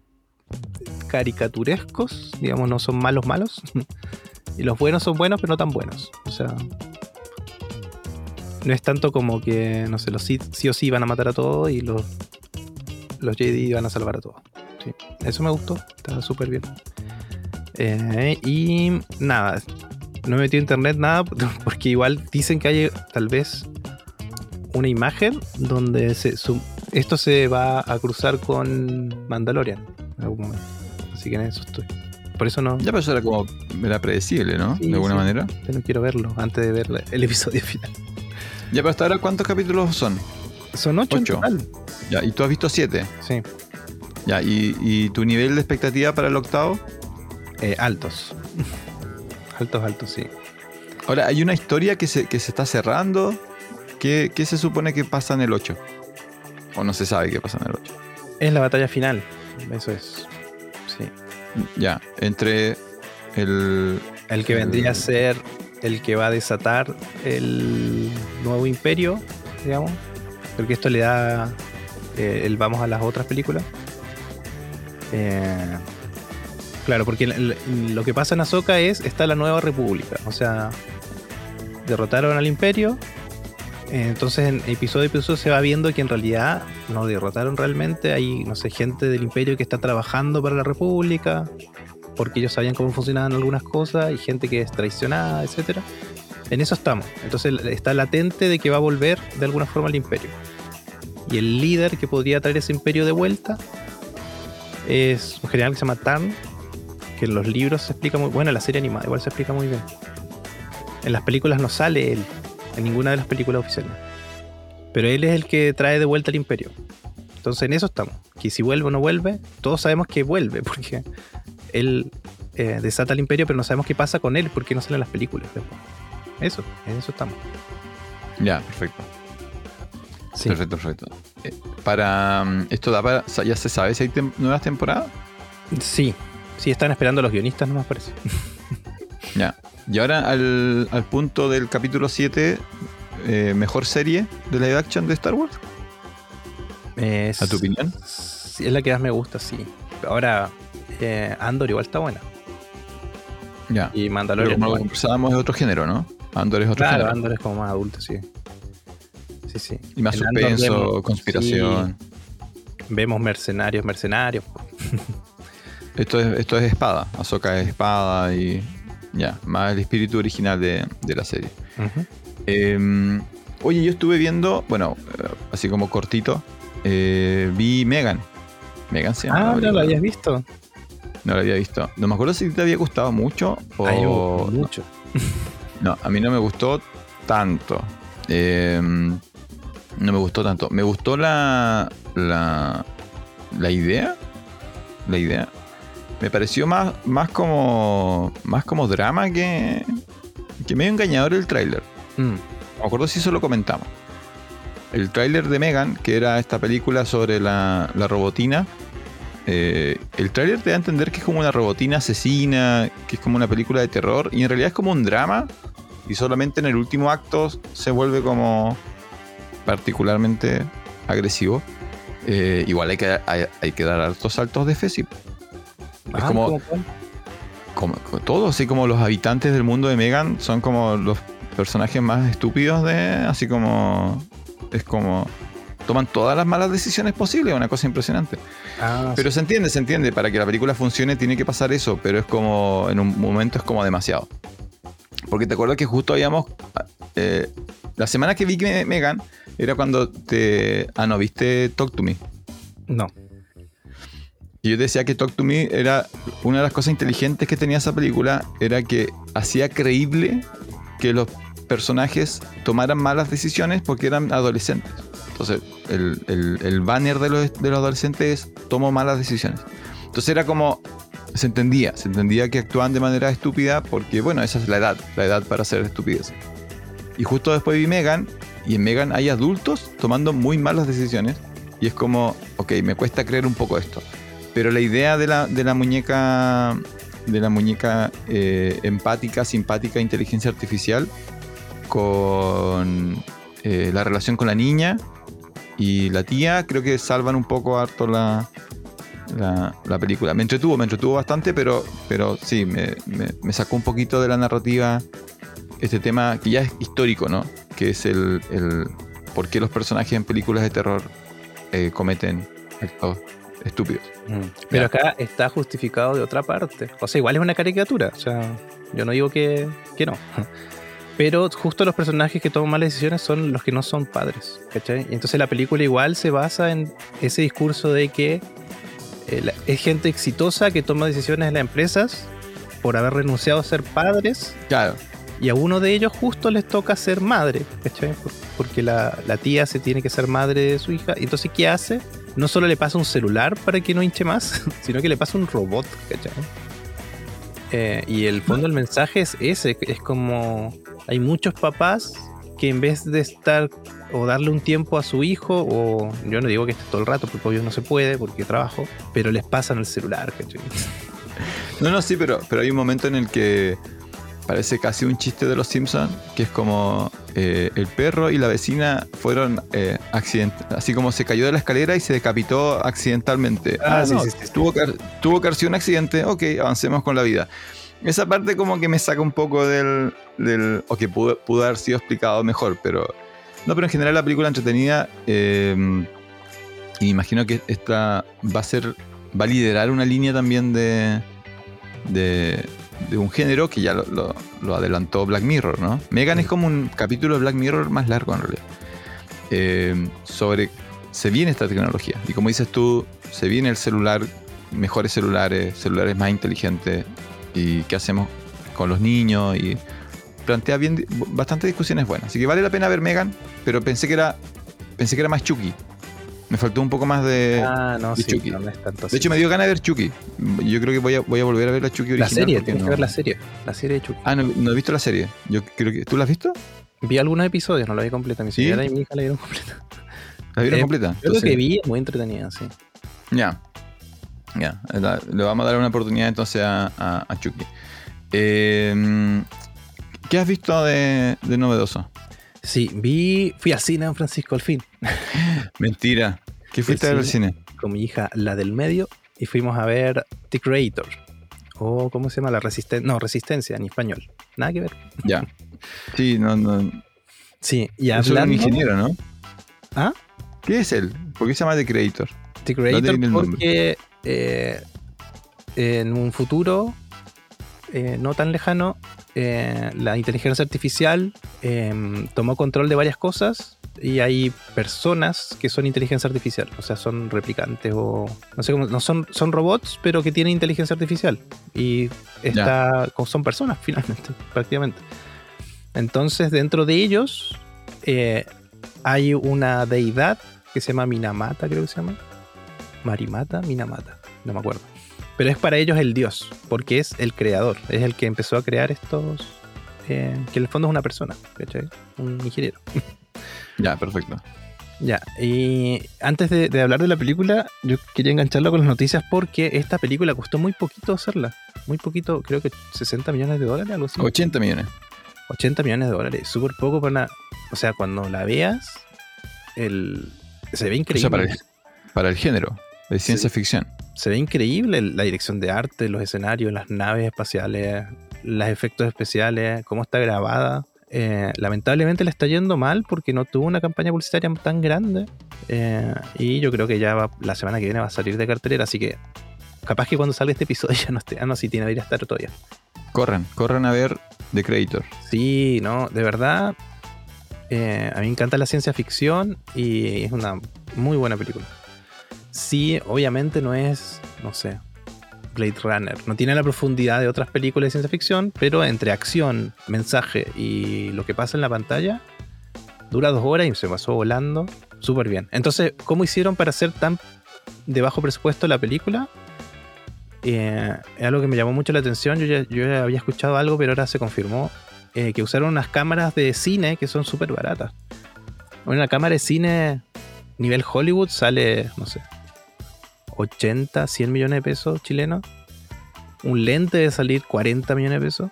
Speaker 1: caricaturescos, digamos, no son malos malos. y los buenos son buenos, pero no tan buenos. O sea, no es tanto como que, no sé, los sí o sí van a matar a todos y los, los Jedi van a salvar a todos. Eso me gustó, está súper bien. Eh, y nada, no he metido internet nada porque igual dicen que hay tal vez una imagen donde se, su- esto se va a cruzar con Mandalorian en algún momento. Así que en eso estoy. Por eso no,
Speaker 2: Ya, pero eso era como. Era predecible, ¿no?
Speaker 1: Sí,
Speaker 2: de alguna
Speaker 1: sí.
Speaker 2: manera.
Speaker 1: ya no quiero verlo antes de ver el episodio final.
Speaker 2: Ya, pero hasta ahora, ¿cuántos capítulos son?
Speaker 1: Son ocho,
Speaker 2: Ocho.
Speaker 1: en total.
Speaker 2: Ya, y tú has visto siete.
Speaker 1: Sí,
Speaker 2: Ya, y, y tu nivel de expectativa para el octavo.
Speaker 1: eh, altos. Altos, altos, sí.
Speaker 2: Ahora, hay una historia que se, que se está cerrando. ¿Qué, qué se supone que pasa en el 8? O no se sabe qué pasa en el 8.
Speaker 1: Es la batalla final. Eso es. Sí.
Speaker 2: Ya, entre el.
Speaker 1: El que vendría a ser el que va a desatar el nuevo imperio, digamos. Porque esto le da eh, el vamos a las otras películas. Eh, claro, porque el- el- lo que pasa en Ahsoka es, está la nueva república. O sea, derrotaron al imperio. entonces en episodio a episodio se va viendo que en realidad no derrotaron realmente. Hay, no sé, gente del imperio que está trabajando para la república porque ellos sabían cómo funcionaban algunas cosas y gente que es traicionada, etcétera. En eso estamos. Entonces está latente de que va a volver de alguna forma al imperio. Y el líder que podría traer ese imperio de vuelta es un general que se llama Tarn, que en los libros se explica muy bueno, en la serie animada igual se explica muy bien. En las películas no sale él, en ninguna de las películas oficiales. Pero él es el que trae de vuelta el imperio. Entonces en eso estamos. Que si vuelve o no vuelve, todos sabemos que vuelve, porque él eh, desata el imperio, pero no sabemos qué pasa con él, porque no salen las películas. después. Eso, en eso estamos.
Speaker 2: Ya, perfecto.
Speaker 1: Sí.
Speaker 2: Perfecto, perfecto. Eh, para. mm, ¿Esto da para. ¿Ya se sabe si hay tem- nuevas temporadas?
Speaker 1: Sí, sí, están esperando a los guionistas, no me parece.
Speaker 2: Ya. Y ahora al, al punto del capítulo 7, eh, mejor serie de live action de Star Wars.
Speaker 1: Es,
Speaker 2: ¿A tu opinión?
Speaker 1: sí, es la que más me gusta, sí. Ahora, eh, Andor igual está buena.
Speaker 2: Ya.
Speaker 1: Y
Speaker 2: Pero
Speaker 1: Mandalorian.
Speaker 2: como lo conversábamos, es otro género, ¿no? Andor es otro
Speaker 1: Claro,
Speaker 2: género.
Speaker 1: Andor es como más adulto, sí. Sí, sí.
Speaker 2: Y más suspenso,
Speaker 1: vemos-
Speaker 2: conspiración.
Speaker 1: sí, vemos mercenarios, mercenarios.
Speaker 2: Esto es, esto es espada. Ahsoka es espada y. Ya, más el espíritu original de, de la serie. Eh, oye, yo estuve viendo, bueno, eh, así como cortito, eh, vi Megan. Megan se llama. la
Speaker 1: Ah, no lo habías visto.
Speaker 2: No lo había visto. No me acuerdo si te había gustado mucho o.
Speaker 1: Ay, mucho.
Speaker 2: No, a mí no me gustó tanto. Eh, no me gustó tanto. Me gustó la, la, la idea. La idea. Me pareció más, más como más como drama que, que medio engañador el tráiler.
Speaker 1: Mm.
Speaker 2: Me acuerdo si eso lo comentamos. El tráiler de Megan, que era esta película sobre la, la robotina, eh, el tráiler te da a entender que es como una robotina asesina, que es como una película de terror, y en realidad es como un drama, y solamente en el último acto se vuelve como particularmente agresivo. Eh, igual hay que, hay, hay que dar hartos saltos de fe. Es
Speaker 1: Ah,
Speaker 2: como- como, como todo, así como los habitantes del mundo de Megan son como los personajes más estúpidos de. Así como. Es como. Toman todas las malas decisiones posibles, una cosa impresionante.
Speaker 1: Ah,
Speaker 2: Pero se entiende, se entiende. Para que la película funcione tiene que pasar eso, pero es como. En un momento es como demasiado. Porque te acuerdas que justo habíamos. eh, la semana que vi Megan era cuando te. Ah, no, viste Talk to Me.
Speaker 1: no.
Speaker 2: Yo decía que Talk to Me era una de las cosas inteligentes que tenía esa película, era que hacía creíble que los personajes tomaran malas decisiones porque eran adolescentes. Entonces, el, el- el banner de los, de los adolescentes es tomo malas decisiones. Entonces era como, se entendía, se entendía que actuaban de manera estúpida porque, bueno, esa es la edad, la edad para hacer estupidez. Y justo después vi Megan, y en Megan hay adultos tomando muy malas decisiones, y es como, ok, me cuesta creer un poco esto. Pero la idea de la, de la muñeca, de la muñeca eh, empática, simpática, inteligencia artificial, con eh, la relación con la niña y la tía, creo que salvan un poco harto la, la, la película. Me entretuvo, me entretuvo bastante, pero, pero sí, me, me- me sacó un poquito de la narrativa este tema que ya es histórico, ¿no? Que es el, el por qué los personajes en películas de terror eh, cometen actos estúpidos.
Speaker 1: Mm. Pero acá está justificado de otra parte. O sea, igual es una caricatura. O sea, yo no digo que, que no. Pero justo los personajes que toman malas decisiones son los que no son padres. ¿cachai? Y entonces la película igual se basa en ese discurso de que eh, la- es gente exitosa que toma decisiones en las empresas por haber renunciado a ser padres
Speaker 2: Claro,
Speaker 1: y a uno de ellos justo les toca ser madre, ¿cachai? Por- Porque la, tía se tiene que ser madre de su hija. Y entonces, ¿qué hace? No solo le pasa un celular para que no hinche más, sino que le pasa un robot, ¿cachai? Eh, y el fondo del mensaje es ese, es como hay muchos papás que en vez de estar o darle un tiempo a su hijo, o yo no digo que esté todo el rato, porque obvio no se puede, porque trabajo, pero les pasan el celular, ¿cachai?
Speaker 2: No, no, sí, pero, pero hay un momento en el que parece casi un chiste de los Simpsons, que es como eh, el perro y la vecina fueron eh, así como se cayó de la escalera y se decapitó accidentalmente.
Speaker 1: Ah,
Speaker 2: Ah,
Speaker 1: sí,
Speaker 2: no,
Speaker 1: sí, sí.
Speaker 2: Tuvo, que, tuvo que haber sido un accidente, ok, avancemos con la vida. Esa parte como que me saca un poco del... del o que pudo, pudo haber sido explicado mejor, pero... No, pero en general la película entretenida... eh, y me imagino que esta va a ser... Va a liderar una línea también de de, de un género que ya lo, lo- lo adelantó Black Mirror, ¿no? Megan es como un capítulo de Black Mirror más largo en realidad. Eh, sobre se viene esta tecnología. Y como dices tú, se viene el celular, mejores celulares, celulares más inteligentes. ¿Y qué hacemos con los niños? Y plantea bien bastantes discusiones buenas. Así que vale la pena ver Megan, pero pensé que era pensé que era más Chucky. Me faltó un poco más de.
Speaker 1: Ah, no,
Speaker 2: de
Speaker 1: sí,
Speaker 2: Chucky.
Speaker 1: no, tanto
Speaker 2: de hecho, me dio ganas de ver Chucky. Yo creo que voy a, voy a volver a ver la Chucky original.
Speaker 1: La serie, tienes
Speaker 2: no-
Speaker 1: que ver la serie. La serie de Chucky.
Speaker 2: Ah, no, no he visto la serie. Yo creo que. ¿Tú la has visto?
Speaker 1: Vi algunos episodios, no la vi completa. Mi
Speaker 2: ¿Sí?
Speaker 1: señora y mi hija la vieron completa.
Speaker 2: ¿La vieron
Speaker 1: Eh,
Speaker 2: completa?
Speaker 1: Yo lo
Speaker 2: Entonces-
Speaker 1: que vi es muy entretenida, sí.
Speaker 2: Ya. Ya. Le vamos a dar una oportunidad entonces a, a- a Chucky. Eh, ¿Qué has visto de, de novedoso?
Speaker 1: Sí, vi, fui al cine en Francisco al fin,
Speaker 2: Mentira. ¿Qué fuiste a ver al cine?
Speaker 1: con mi hija, la del medio, y fuimos a ver The Creator. O, ¿cómo se llama? La Resistencia. No, Resistencia en español. Nada que ver.
Speaker 2: Ya. Sí, no, no.
Speaker 1: Sí, y
Speaker 2: Es un
Speaker 1: hablando.
Speaker 2: ingeniero, ¿no?
Speaker 1: ¿Ah?
Speaker 2: ¿Qué es él? ¿Por qué se llama The Creator?
Speaker 1: The Creator porque eh, en un futuro eh, no tan lejano, eh, la inteligencia artificial eh, tomó control de varias cosas y hay personas que son inteligencia artificial, o sea, son replicantes o no sé cómo, no son, son robots, pero que tienen inteligencia artificial y está, son personas finalmente, prácticamente. Entonces, dentro de ellos eh, hay una deidad que se llama Minamata, creo que se llama. Marimata, Minamata, no me acuerdo. Pero es para ellos el dios, porque es el creador, es el que empezó a crear estos. eh, que en el fondo es una persona, ¿cachai? Un ingeniero.
Speaker 2: Ya, perfecto.
Speaker 1: Ya, y antes de, de hablar de la película, yo quería engancharlo con las noticias porque esta película costó muy poquito hacerla. Muy poquito, creo que 60 millones de dólares, algo así.
Speaker 2: 80 millones.
Speaker 1: 80 millones de dólares, súper poco para una... O sea, cuando la veas, el... se ve
Speaker 2: O
Speaker 1: increíble.
Speaker 2: sea, para el, para el género de ciencia ficción.
Speaker 1: Se ve increíble la dirección de arte, los escenarios, las naves espaciales, los efectos especiales, cómo está grabada. Eh, lamentablemente le está yendo mal porque no tuvo una campaña publicitaria tan grande. Eh, y yo creo que ya va- la semana que viene va a salir de cartelera, así que capaz que cuando salga este episodio ya no esté. Ah, no, sí, tiene que ir a estar todavía.
Speaker 2: Corran, corran a ver The Creator.
Speaker 1: Sí, no, de verdad. eh, a mí me encanta la ciencia ficción y es una muy buena película. Sí, obviamente no es, no sé, Blade Runner. No tiene la profundidad de otras películas de ciencia ficción, pero entre acción, mensaje y lo que pasa en la pantalla, dura dos horas y se pasó volando súper bien. Entonces, ¿cómo hicieron para hacer tan de bajo presupuesto la película? Eh, es algo que me llamó mucho la atención. Yo ya, había escuchado algo, pero ahora se confirmó eh, que usaron unas cámaras de cine que son súper baratas. Una cámara de cine nivel Hollywood sale, no sé, 80, 100 millones de pesos chilenos. Un lente de salir 40 millones de pesos.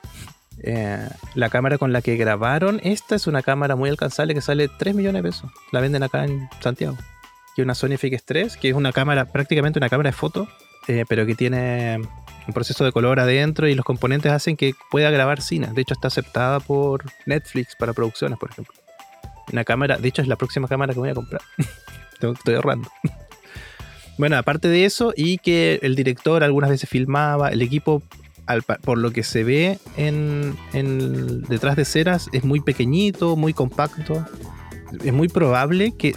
Speaker 1: Eh, la cámara con la que grabaron, esta es una cámara muy alcanzable que sale 3 millones de pesos. La venden acá en Santiago. Es una Sony FX3, que es una cámara, prácticamente una cámara de foto, eh, pero que tiene un proceso de color adentro y los componentes hacen que pueda grabar cine. De hecho, está aceptada por Netflix para producciones, por ejemplo. Una cámara, de hecho, es la próxima cámara que voy a comprar. Estoy ahorrando. Bueno, aparte de eso, y que el director algunas veces filmaba, el equipo, al por lo que se ve en, en detrás de escenas, es muy pequeñito, muy compacto. Es muy probable que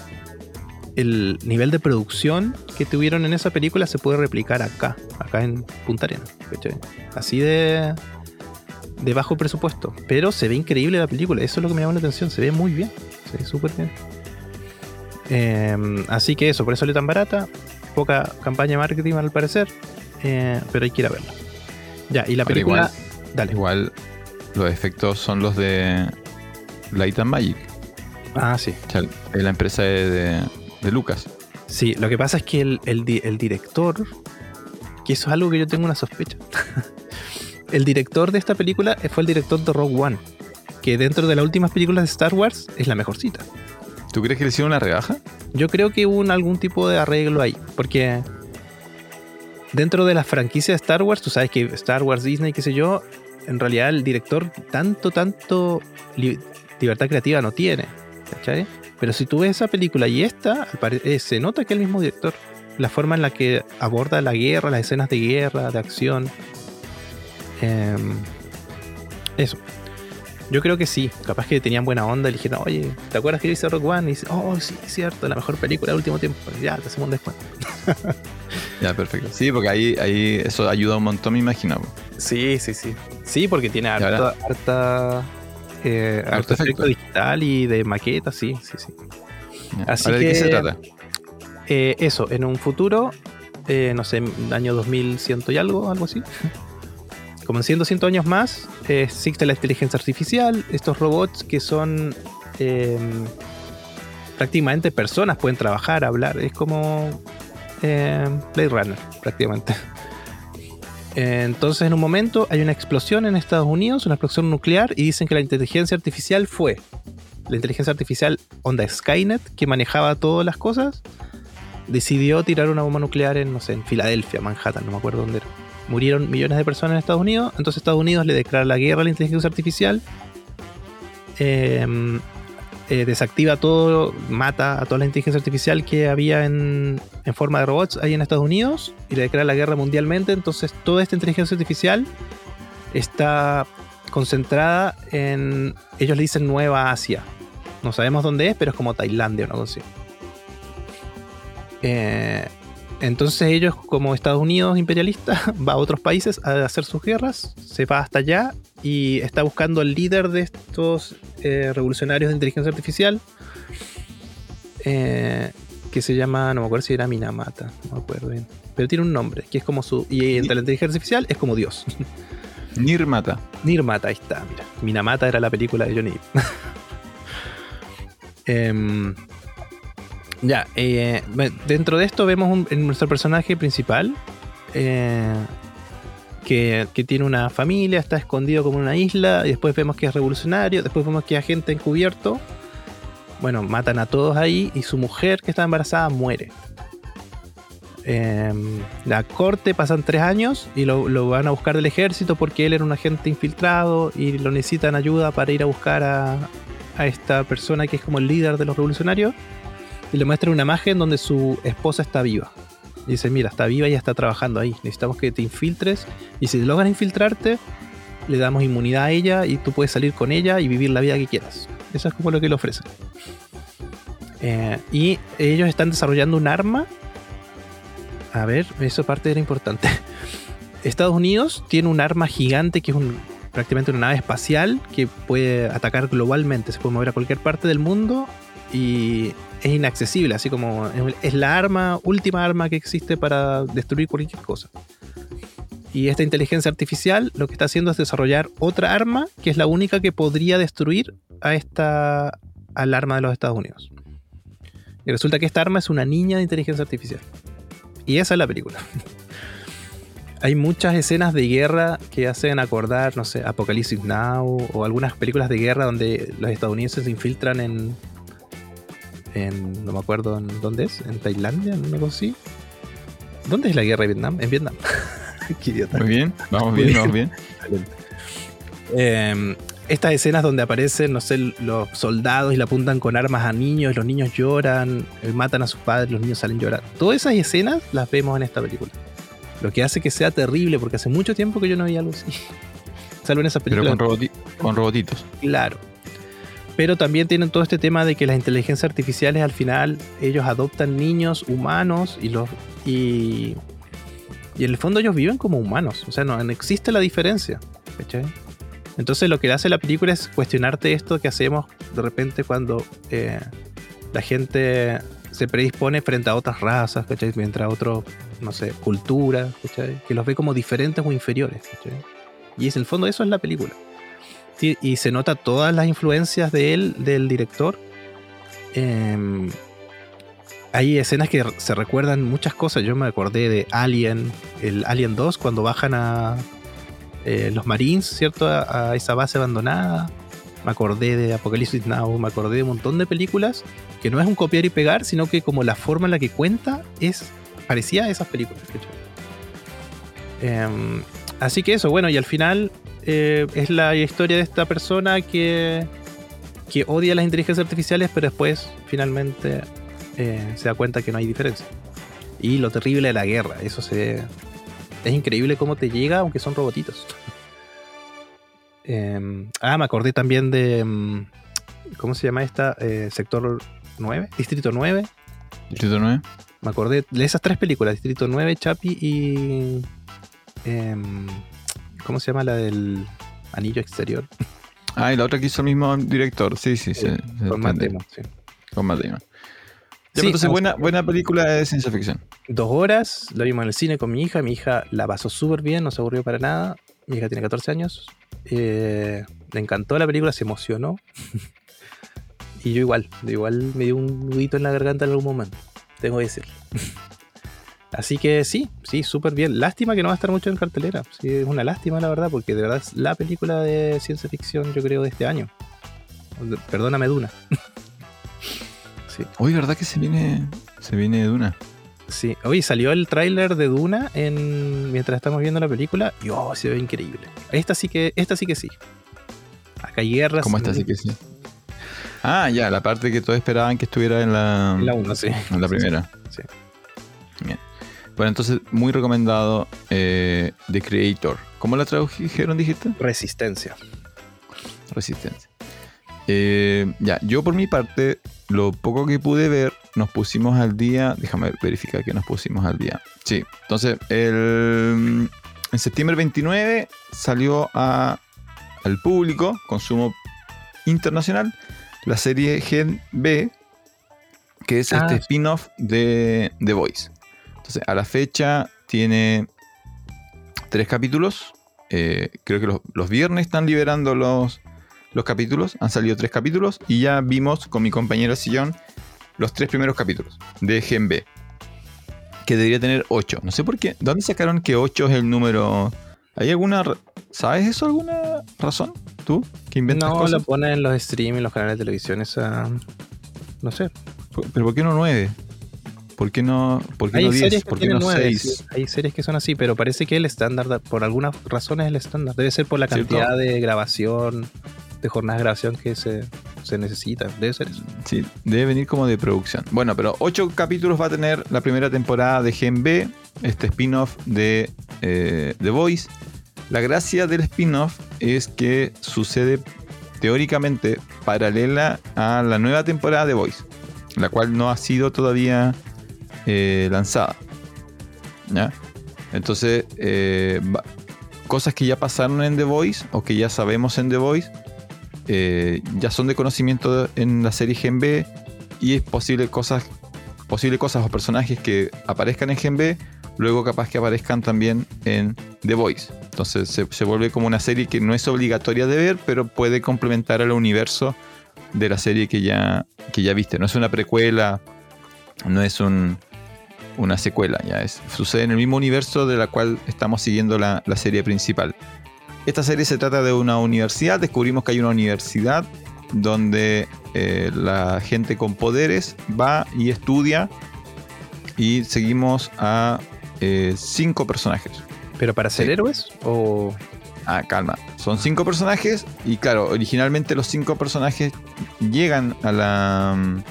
Speaker 1: el nivel de producción que tuvieron en esa película se puede replicar acá, acá en Punta Arenas. Así de, de bajo presupuesto. Pero se ve increíble la película, eso es lo que me llama la atención, se ve muy bien, se ve súper bien. Eh, así que eso, por eso salió tan barata, poca campaña de marketing al parecer, eh, pero hay que ir a verla. Ya, y la
Speaker 2: Ahora
Speaker 1: película...
Speaker 2: igual-
Speaker 1: dale.
Speaker 2: Igual los efectos son los de Light and Magic.
Speaker 1: Ah, sí.
Speaker 2: O sea, es la empresa de, de- de Lucas.
Speaker 1: Sí, lo que pasa es que el, el el director, que eso es algo que yo tengo una sospecha. el director de esta película fue el director de Rogue One, que dentro de las últimas películas de Star Wars es la mejorcita.
Speaker 2: ¿Tú crees que le hicieron una rebaja?
Speaker 1: Yo creo que hubo algún tipo de arreglo ahí, porque dentro de la franquicia de Star Wars, tú sabes que Star Wars, Disney, qué sé yo, en realidad el director tanto, tanto li- libertad creativa no tiene, ¿cachai? Pero si tú ves esa película y esta, eh, se nota que es el mismo director. La forma en la que aborda la guerra, las escenas de guerra, de acción. Em, eso. Yo creo que sí. Capaz que tenían buena onda y le dijeron, oye, ¿te acuerdas que dice Rock One? Y dice, oh, sí, es cierto, la mejor película del último tiempo. Ya, te hacemos un descuento.
Speaker 2: Ya, perfecto. Sí, porque ahí, ahí eso ayuda un montón, me imagino.
Speaker 1: Sí, sí, sí. Sí, porque tiene harta, harta, eh, harto efecto digital y de maqueta, sí, sí, sí.
Speaker 2: Ya.
Speaker 1: Así
Speaker 2: ¿de qué se trata?
Speaker 1: Eh, eso, en un futuro, eh, no sé, año 2100 y algo, algo así. Como en 100, 200 años más, existe la inteligencia artificial, estos robots que son eh, prácticamente personas, pueden trabajar, hablar, es como eh, Blade Runner, prácticamente. Entonces, en un momento hay una explosión en Estados Unidos, una explosión nuclear, y dicen que la inteligencia artificial fue la inteligencia artificial onda Skynet, que manejaba todas las cosas, decidió tirar una bomba nuclear en, no sé, en Filadelfia, Manhattan, no me acuerdo dónde era. Murieron millones de personas en Estados Unidos, entonces Estados Unidos le declara la guerra a la inteligencia artificial, eh, eh, desactiva todo, mata a toda la inteligencia artificial que había en, en forma de robots ahí en Estados Unidos y le declara la guerra mundialmente, entonces toda esta inteligencia artificial está concentrada en, ellos le dicen Nueva Asia, no sabemos dónde es, pero es como Tailandia o algo así. Eh, entonces ellos, como Estados Unidos imperialista, va a otros países a hacer sus guerras, se va hasta allá y está buscando al líder de estos eh, revolucionarios de inteligencia artificial, eh, que se llama, no me acuerdo si era Minamata, no me acuerdo bien, pero tiene un nombre, que es como su, y entre la inteligencia artificial es como Dios.
Speaker 2: Nirmata.
Speaker 1: Nirmata, ahí está, mira. Minamata era la película de Johnny Depp. Ya, eh, dentro de esto vemos nuestro personaje principal eh, que, tiene una familia, está escondido como en una isla, y después vemos que es revolucionario, después vemos que hay gente encubierto. Bueno, matan a todos ahí y su mujer que está embarazada muere. Em, la corte pasan tres años y lo, van a buscar del ejército porque él era un agente infiltrado y lo necesitan ayuda para ir a buscar a esta persona que es como el líder de los revolucionarios y le muestran una imagen donde su esposa está viva. Dice, mira, está viva y está trabajando ahí. Necesitamos que te infiltres. Y si logran infiltrarte, le damos inmunidad a ella y tú puedes salir con ella y vivir la vida que quieras. Eso es como lo que le ofrecen. Eh, y ellos están desarrollando un arma. A ver, eso parte era importante. Estados Unidos tiene un arma gigante que es un, prácticamente una nave espacial que puede atacar globalmente. Se puede mover a cualquier parte del mundo y es inaccesible, así como es la arma, última arma que existe para destruir cualquier cosa. Y esta inteligencia artificial lo que está haciendo es desarrollar otra arma que es la única que podría destruir a esta al arma de los Estados Unidos. Y resulta que esta arma es una niña de inteligencia artificial. Y esa es la película. Hay muchas escenas de guerra que hacen acordar, no sé, Apocalipsis Now o algunas películas de guerra donde los estadounidenses se infiltran en, no me acuerdo en dónde es, en Tailandia, no me así. ¿Dónde es la guerra de Vietnam? En Vietnam.
Speaker 2: Qué idiota. Muy bien, vamos bien, vamos bien.
Speaker 1: Em, estas escenas donde aparecen, no sé, los soldados y le apuntan con armas a niños, los niños lloran, eh, matan a sus padres, los niños salen llorando. Todas esas escenas las vemos en esta película. Lo que hace que sea terrible, porque hace mucho tiempo que yo no veía algo así. Salvo en esa película.
Speaker 2: Pero con, con robotitos.
Speaker 1: Claro. Pero también tienen todo este tema de que las inteligencias artificiales al final ellos adoptan niños humanos y los y, y en el fondo ellos viven como humanos. O sea, no, existe la diferencia. Entonces lo que hace la película es cuestionarte esto que hacemos de repente cuando eh, la gente se predispone frente a otras razas, ¿cachai? Mientras otros, no sé, culturas, Que los ve como diferentes o inferiores, Y es el fondo eso es la película y se nota todas las influencias de él, del director. Em, hay escenas que se recuerdan muchas cosas. Yo me acordé de Alien, el Alien 2, cuando bajan a eh, los Marines, ¿cierto? A, esa base abandonada. Me acordé de Apocalypse Now, me acordé de un montón de películas que no es un copiar y pegar, sino que como la forma en la que cuenta es parecía a esas películas. Em, así que eso, bueno, y al final eh, es la historia de esta persona que, que odia las inteligencias artificiales, pero después finalmente eh, se da cuenta que no hay diferencia. Y lo terrible de la guerra, eso se. Es increíble cómo te llega, aunque son robotitos. Em, ah, me acordé también de. Em, ¿Cómo se llama esta? Eh, sector 9, Distrito 9.
Speaker 2: Distrito 9.
Speaker 1: Me acordé de esas tres películas: Distrito 9, Chapi y. ¿Cómo se llama la del anillo exterior?
Speaker 2: Ah, y la otra que hizo el mismo director, sí, sí, sí.
Speaker 1: con Matt sí.
Speaker 2: Con Matt entonces, buena, buena película de ciencia ficción.
Speaker 1: Dos horas, la vimos en el cine con mi hija. Mi hija la pasó súper bien, no se aburrió para nada. Mi hija tiene 14 años. Eh, le encantó la película, se emocionó. y yo igual, igual me dio un nudito en la garganta en algún momento. Tengo que decirlo. Así que sí, sí, súper bien. Lástima que no va a estar mucho en cartelera. Sí, es una lástima, la verdad, porque de verdad es la película de ciencia ficción, yo creo, de este año. Perdóname, Duna.
Speaker 2: sí. Hoy, ¿verdad que se viene, se viene Duna?
Speaker 1: Sí, hoy salió el tráiler de Duna en, mientras estamos viendo la película y oh, se ve increíble. Esta sí que, esta sí que sí. Acá hay guerras.
Speaker 2: ¿Cómo esta sí que sí? Ah, ya, la parte que todos esperaban que estuviera en la.
Speaker 1: En la 1, sí.
Speaker 2: En la primera. sí. Bueno, entonces, muy recomendado eh, The Creator. ¿Cómo la tradujeron, dijiste?
Speaker 1: Resistencia.
Speaker 2: Resistencia. Eh, ya, yo por mi parte, lo poco que pude ver, nos pusimos al día. Déjame verificar que nos pusimos al día. Sí, entonces el, en septiembre 29 salió a, al público, consumo internacional, la serie Gen B, que es
Speaker 1: Ah.
Speaker 2: este spin-off de The Voice. Entonces, a la fecha tiene tres capítulos. Eh, creo que los, los viernes están liberando los, los capítulos. Han salido tres capítulos y ya vimos con mi compañero Sillón los tres primeros capítulos de Gen B. Que debería tener 8. No sé por qué. ¿Dónde sacaron que 8 es el número? ¿Hay alguna. ¿Sabes eso? ¿Alguna razón? ¿Tú? ¿Que inventas
Speaker 1: No,
Speaker 2: cosas?
Speaker 1: lo ponen en los streams, en los canales de televisión, esa... No sé.
Speaker 2: ¿Pero por qué no 9? ¿Por qué no, por qué
Speaker 1: Hay
Speaker 2: no 10?
Speaker 1: series que
Speaker 2: ¿Por qué no
Speaker 1: nueve,
Speaker 2: 6?
Speaker 1: sí, hay series que son así, pero parece que el estándar, da- por alguna razón es el estándar. Debe ser por la
Speaker 2: ¿Cierto?
Speaker 1: cantidad de grabación, de jornadas de grabación que se, se necesita. Debe ser eso.
Speaker 2: Sí, debe venir como de producción. Bueno, pero 8 capítulos va a tener la primera temporada de Gen B, este spin-off de eh, The Voice. La gracia del spin-off es que sucede teóricamente paralela a la nueva temporada de Voice, la cual no ha sido todavía eh, lanzada. ¿Ya? Entonces, eh, cosas que ya pasaron en The Voice o que ya sabemos en The Voice eh, ya son de conocimiento en la serie Gen B y es posible cosas, posible cosas o personajes que aparezcan en Gen B, luego capaz que aparezcan también en The Voice. Entonces se, se vuelve como una serie que no es obligatoria de ver, pero puede complementar al universo de la serie que ya, que ya viste. No es una precuela, no es un, una secuela, ya es, sucede en el mismo universo de la cual estamos siguiendo la, la serie principal. Esta serie se trata de una universidad, descubrimos que hay una universidad donde eh, la gente con poderes va y estudia y seguimos a eh, cinco personajes.
Speaker 1: ¿Pero para ser
Speaker 2: Sí.
Speaker 1: héroes? ¿O.?
Speaker 2: Ah, calma. Son cinco personajes y claro, originalmente los cinco personajes llegan a la, mm,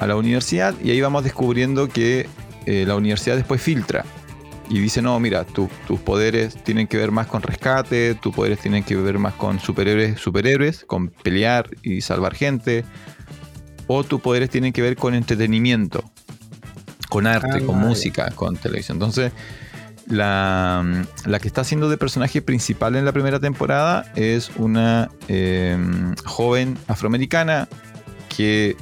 Speaker 2: a la universidad y ahí vamos descubriendo que eh, la universidad después filtra y dice, no, mira, tu- tus poderes tienen que ver más con rescate, tus poderes tienen que ver más con superhéroes, superhéroes, con pelear y salvar gente, o tus poderes tienen que ver con entretenimiento, con arte,
Speaker 1: Ah,
Speaker 2: con música, con televisión. Entonces, la, la que está haciendo de personaje principal en la primera temporada es una eh, joven afroamericana que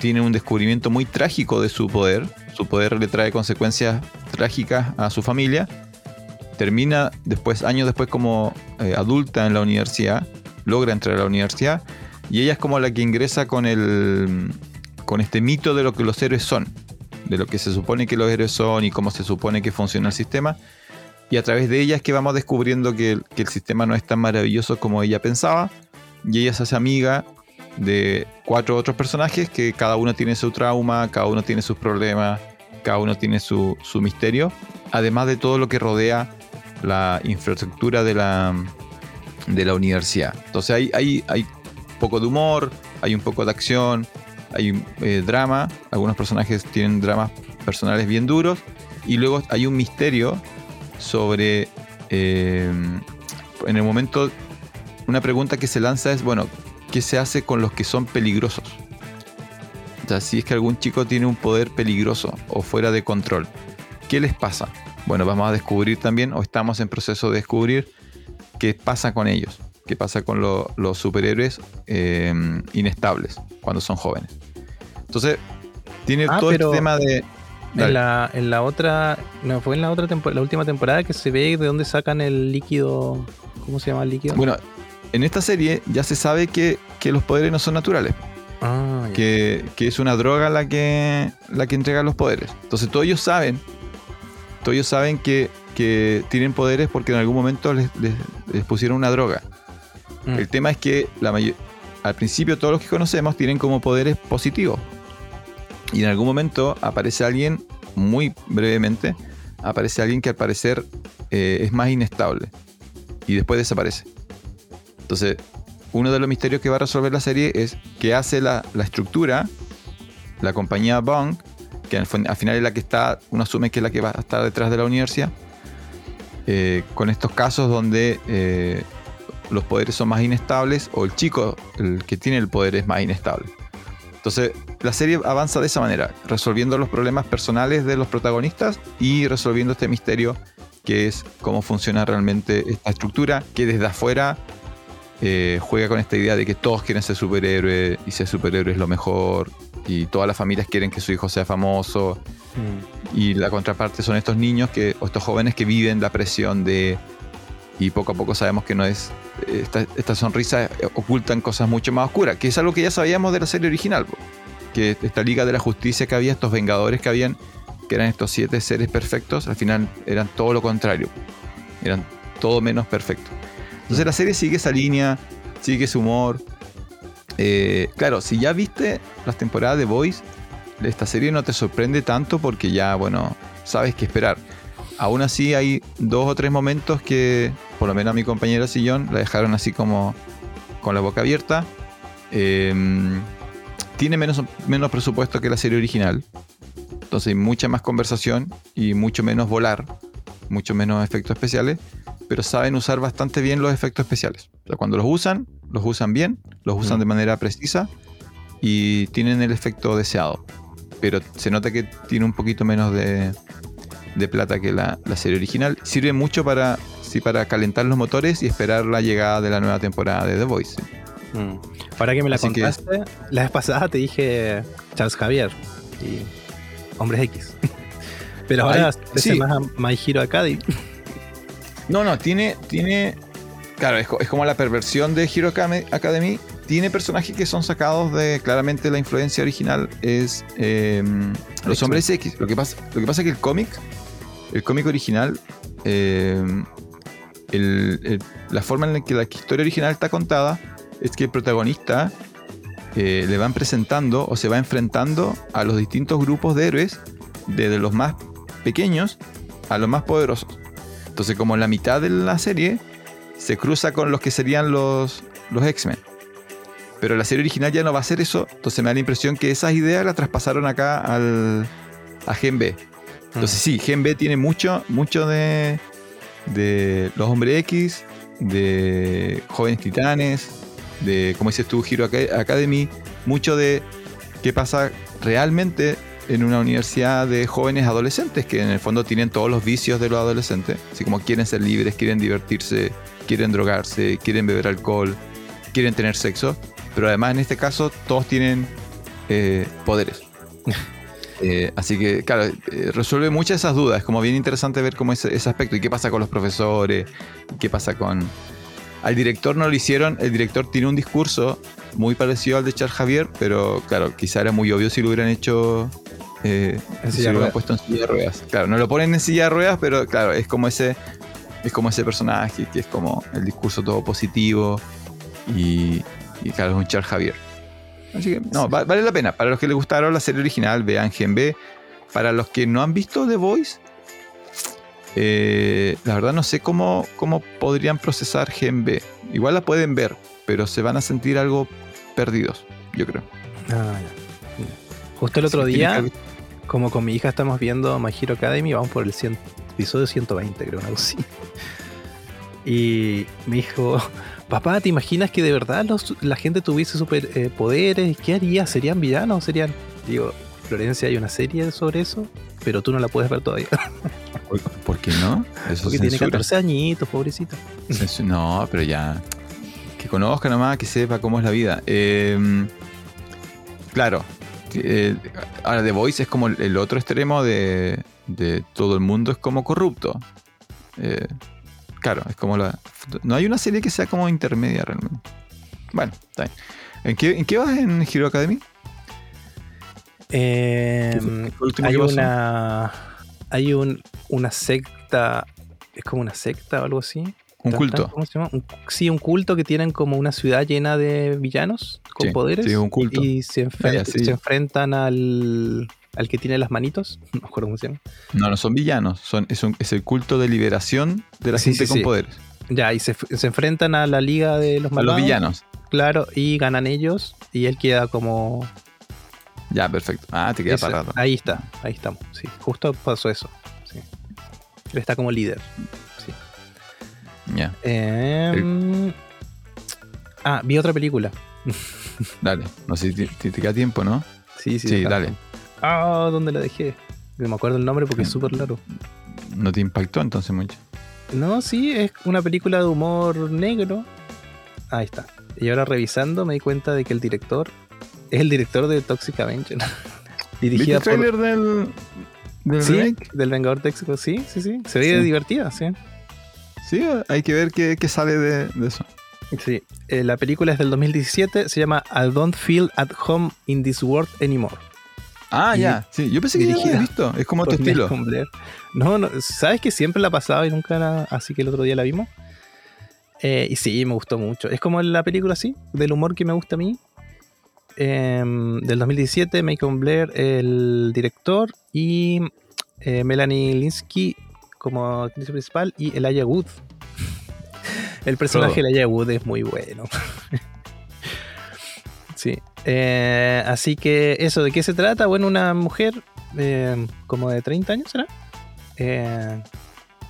Speaker 2: tiene un descubrimiento muy trágico de su poder. Su poder le trae consecuencias trágicas a su familia. Termina después, años después, como eh, adulta en la universidad. Logra entrar a la universidad. Y ella es como la que ingresa con el. con este mito de lo que los héroes son. De lo que se supone que los héroes son y cómo se supone que funciona el sistema. Y a través de ella es que vamos descubriendo que que el sistema no es tan maravilloso como ella pensaba. Y ella se hace amiga de cuatro otros personajes que cada uno tiene su trauma, cada uno tiene sus problemas, cada uno tiene su, su misterio. Además de todo lo que rodea la infraestructura de la, de la universidad. Entonces hay, hay, hay un poco de humor, hay un poco de acción, hay eh, drama. Algunos personajes tienen dramas personales bien duros. Y luego hay un misterio sobre... eh, en el momento, una pregunta que se lanza es, bueno, ¿qué se hace con los que son peligrosos? O sea, si es que algún chico tiene un poder peligroso o fuera de control, ¿qué les pasa? Bueno, vamos a descubrir también, o estamos en proceso de descubrir, qué pasa con ellos, qué pasa con lo- los superhéroes eh, inestables cuando son jóvenes. Entonces, tiene
Speaker 1: Ah,
Speaker 2: todo
Speaker 1: pero
Speaker 2: este tema de...
Speaker 1: En la, en la otra. No, fue en la otra temporada, la última temporada que se ve de dónde sacan el líquido. ¿Cómo se llama el líquido?
Speaker 2: Bueno, en esta serie ya se sabe que, que los poderes no son naturales.
Speaker 1: ah,
Speaker 2: que, que es una droga la que, la que entrega los poderes. Entonces todos ellos saben, todos ellos saben que, que tienen poderes porque en algún momento les, les- les pusieron una droga.
Speaker 1: Mm.
Speaker 2: El tema es que la al principio todos los que conocemos tienen como poderes positivos. Y en algún momento aparece alguien, muy brevemente, aparece alguien que al parecer eh, es más inestable. Y después desaparece. Entonces, uno de los misterios que va a resolver la serie es qué hace la, estructura, la compañía Bong, que al final es la que está, uno asume que es la que va a estar detrás de la universidad, eh, con estos casos donde eh, los poderes son más inestables o el chico, el que tiene el poder, es más inestable. Entonces, la serie avanza de esa manera, resolviendo los problemas personales de los protagonistas y resolviendo este misterio que es cómo funciona realmente esta estructura, que desde afuera eh, juega con esta idea de que todos quieren ser superhéroes y ser superhéroe es lo mejor y todas las familias quieren que su hijo sea famoso.
Speaker 1: Mm.
Speaker 2: y la contraparte son estos niños que, o estos jóvenes que viven la presión de y poco a poco sabemos que no es esta, esta sonrisa eh, ocultan cosas mucho más oscuras que es algo que ya sabíamos de la serie original que esta liga de la justicia que había estos vengadores que habían que eran estos siete seres perfectos al final eran todo lo contrario. Eran todo menos perfectos entonces la serie sigue esa línea sigue ese humor Eh, claro si ya viste las temporadas de Boys esta serie no te sorprende tanto porque ya, bueno, sabes qué esperar. Aún así hay dos o tres momentos que, por lo menos a mi compañera Sillón, la dejaron así como con la boca abierta. Eh, tiene menos, menos presupuesto que la serie original. Entonces hay mucha más conversación y mucho menos volar, mucho menos efectos especiales, pero saben usar bastante bien los efectos especiales. O sea, cuando los usan, los usan bien, los usan
Speaker 1: Mm.
Speaker 2: de manera precisa y tienen el efecto deseado pero se nota que tiene un poquito menos de, de plata que la, la serie original. Sirve mucho para, sí, para calentar los motores y esperar la llegada de la nueva temporada de The Voice.
Speaker 1: Mm. Ahora que me la
Speaker 2: Así que-
Speaker 1: contaste, la vez pasada te dije Charles Javier y Hombres X. Pero ahora
Speaker 2: Ay, sí.
Speaker 1: más a My Hero Academy.
Speaker 2: No, no, tiene. tiene claro, es, es como la perversión de Hero Academy. Tiene personajes que son sacados de. Claramente la influencia original es eh, los hombres X. Lo que pasa, lo que pasa es que el cómic. El cómic original. eh, el- el- la forma en la que la historia original está contada es que el protagonista eh, le van presentando o se va enfrentando a los distintos grupos de héroes, desde los más pequeños a los más poderosos. Entonces, como en la mitad de la serie, se cruza con los que serían los, los X-Men. Pero la serie original ya no va a hacer eso, entonces me da la impresión que esas ideas las traspasaron acá al, a Gen B. Entonces sí, Gen B tiene mucho, mucho de, de los hombres X, de jóvenes titanes, de, como dices tú, Hero Aca- Academy, mucho de qué pasa realmente en una universidad de jóvenes adolescentes que en el fondo tienen todos los vicios de los adolescentes, así como quieren ser libres, quieren divertirse, quieren drogarse, quieren beber alcohol, quieren tener sexo, pero además en este caso todos tienen eh, poderes. Eh, así que, claro, eh, resuelve muchas de esas dudas. Es como bien interesante ver cómo ese, ese aspecto y qué pasa con los profesores, qué pasa con... Al director no lo hicieron, el director tiene un discurso muy parecido al de Charles Javier, pero claro, quizá era muy obvio si lo hubieran hecho... eh,
Speaker 1: En
Speaker 2: si
Speaker 1: silla
Speaker 2: lo hubieran puesto en silla de ruedas. Claro, no lo ponen en silla de ruedas, pero claro, es como ese... Es como ese personaje que es como el discurso todo positivo y, y claro, es un Charles Javier. Así que, no, va- vale la pena. Para los que les gustaron la serie original, vean Gen B. Para los que no han visto The Voice, eh, la verdad no sé cómo, cómo podrían procesar Gen B. Igual la pueden ver, pero se van a sentir algo perdidos, yo creo.
Speaker 1: Ah, ya. Justo el otro
Speaker 2: Sí,
Speaker 1: día, como con mi hija estamos viendo My Hero Academy, vamos por el 100 episodio 120, creo, algo así. Y me dijo, papá, ¿te imaginas que de verdad los- la gente tuviese superpoderes? ¿Qué haría? ¿Serían villanos? ¿Serían...? Digo, Florencia, hay una serie sobre eso, pero tú no la puedes ver todavía.
Speaker 2: ¿Por qué no? Eso
Speaker 1: Porque tiene
Speaker 2: censura.
Speaker 1: 14 añitos, pobrecito.
Speaker 2: No, pero ya. Que conozca nomás, que sepa cómo es la vida. Eh, claro. Eh, ahora, The Voice es como el- otro extremo de, de todo el mundo es como corrupto. Eh, claro, es como la. No hay una serie que sea como intermedia realmente. Bueno, está bien. ¿En qué, en qué vas en Hero Academy?
Speaker 1: Eh,
Speaker 2: ¿Qué fue- qué fue el último
Speaker 1: hay una. Hay un, una secta. Es como una secta o algo así.
Speaker 2: Un culto.
Speaker 1: ¿Cómo se llama? Un- sí, un culto que tienen como una ciudad llena de villanos con
Speaker 2: Sí,
Speaker 1: poderes.
Speaker 2: sí, un culto.
Speaker 1: Y se, enfren-
Speaker 2: Ah, ya, sí.
Speaker 1: se enfrentan al, al que tiene las manitos. No me acuerdo cómo se llama.
Speaker 2: No, no son villanos. Son, es, un- es el culto de liberación de la gente con poderes.
Speaker 1: Ya, y se, se enfrentan a la liga de los
Speaker 2: A los
Speaker 1: malvados.
Speaker 2: villanos.
Speaker 1: Claro, y ganan ellos. Y él queda como.
Speaker 2: Ya, perfecto. Ah, te queda parado.
Speaker 1: Ahí está, ahí estamos. Sí, justo pasó eso. Él está como líder.
Speaker 2: Ya,
Speaker 1: Em, Ah, vi otra película.
Speaker 2: dale. No sé si te, queda tiempo, ¿no?
Speaker 1: Sí, sí.
Speaker 2: Sí, dale.
Speaker 1: Ah, ¿dónde la dejé? No me acuerdo el nombre porque es súper largo.
Speaker 2: No te impactó entonces mucho.
Speaker 1: No, sí, es una película de humor negro. Ahí está. Y ahora revisando me di cuenta de que el director es el director de Toxic Avenger.
Speaker 2: ¿Viste
Speaker 1: Dirigida
Speaker 2: el
Speaker 1: por...
Speaker 2: trailer del, del
Speaker 1: Sí, del Vengador Tóxico, sí, sí, sí. Se ve
Speaker 2: Sí.
Speaker 1: divertida, sí.
Speaker 2: Sí, hay que ver qué, qué sale de, de eso.
Speaker 1: Sí. Eh, la película es del 2017, se llama I Don't Feel at Home in This World Anymore.
Speaker 2: Ah,
Speaker 1: Y
Speaker 2: ya. Sí, yo pensé que ya había visto. Es como tu estilo.
Speaker 1: No, no, sabes que siempre la pasaba y nunca la. Así que el otro día la vimos. Eh, y sí, me gustó mucho. Es como la película así, del humor que me gusta a mí. Em, del 2017, Malcolm Blair, el director, y eh, Melanie Linsky como actriz principal, y Elijah Wood. El personaje de. Elijah Wood es muy bueno. sí. Eh, así que eso, ¿de qué se trata? Bueno, una mujer eh, como de 30 años, ¿será? Eh,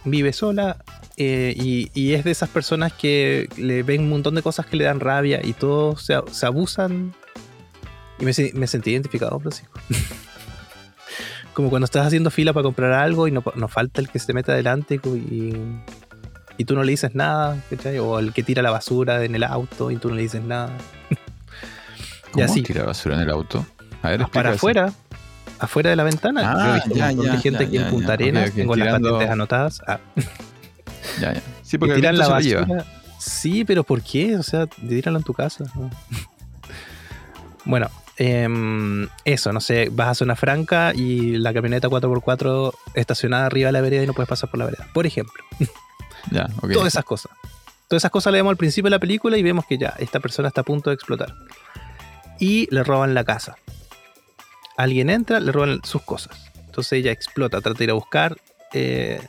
Speaker 1: vive sola y, y es de esas personas que le ven un montón de cosas que le dan rabia y todos se, se abusan. Y me, me sentí identificado, Francisco. como cuando estás haciendo fila para comprar algo y no, no falta el que se te mete adelante y, y tú no le dices nada, ¿cachai? O el que tira la basura en el auto y tú no le dices nada.
Speaker 2: ¿Cómo
Speaker 1: así.
Speaker 2: tirar basura en el auto? A ver,
Speaker 1: Ah, para
Speaker 2: eso.
Speaker 1: afuera, afuera de la ventana.
Speaker 2: Ah,
Speaker 1: Yo he visto
Speaker 2: ya,
Speaker 1: un montón
Speaker 2: ya,
Speaker 1: de gente
Speaker 2: ya,
Speaker 1: aquí en Punta. Arenas,
Speaker 2: Ok, ok,
Speaker 1: tengo las patentes anotadas. Ah,
Speaker 2: Ya, ya. Sí,
Speaker 1: y
Speaker 2: porque
Speaker 1: tiran la basura.
Speaker 2: lleva.
Speaker 1: Sí, pero ¿por qué? O sea, tíralo en tu casa. ¿no? bueno, em, eso, no sé, vas a zona franca y la camioneta 4x4 estacionada arriba de la vereda y no puedes pasar por la vereda. Por ejemplo,
Speaker 2: Ya, ok.
Speaker 1: todas esas cosas. Todas esas cosas le vemos al principio de la película y vemos que ya, esta persona está a punto de explotar. Y le roban la casa. Alguien entra, le roban sus cosas. Entonces ella explota, trata de ir a buscar. eh,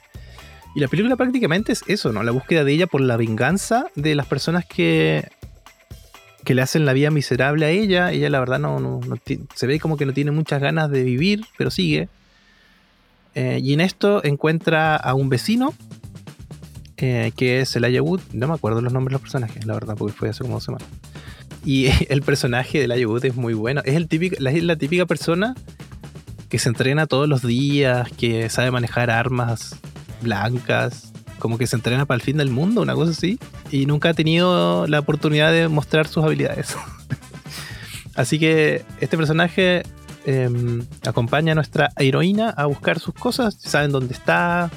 Speaker 1: y la película prácticamente es eso, ¿no? La búsqueda de ella por la venganza de las personas que, que le hacen la vida miserable a ella. Ella la verdad no, se ve como que no tiene muchas ganas de vivir, pero sigue. Eh, y en esto encuentra a un vecino eh, que es el Wood. No me acuerdo los nombres de los personajes, la verdad, porque fue hace como dos semanas. Y el personaje del Wood es muy bueno. Es, el la, es la típica persona que se entrena todos los días, que sabe manejar armas blancas, como que se entrena para el fin del mundo, una cosa así. Y nunca ha tenido la oportunidad de mostrar sus habilidades. así que este personaje em, acompaña a nuestra heroína a buscar sus cosas, saben dónde está,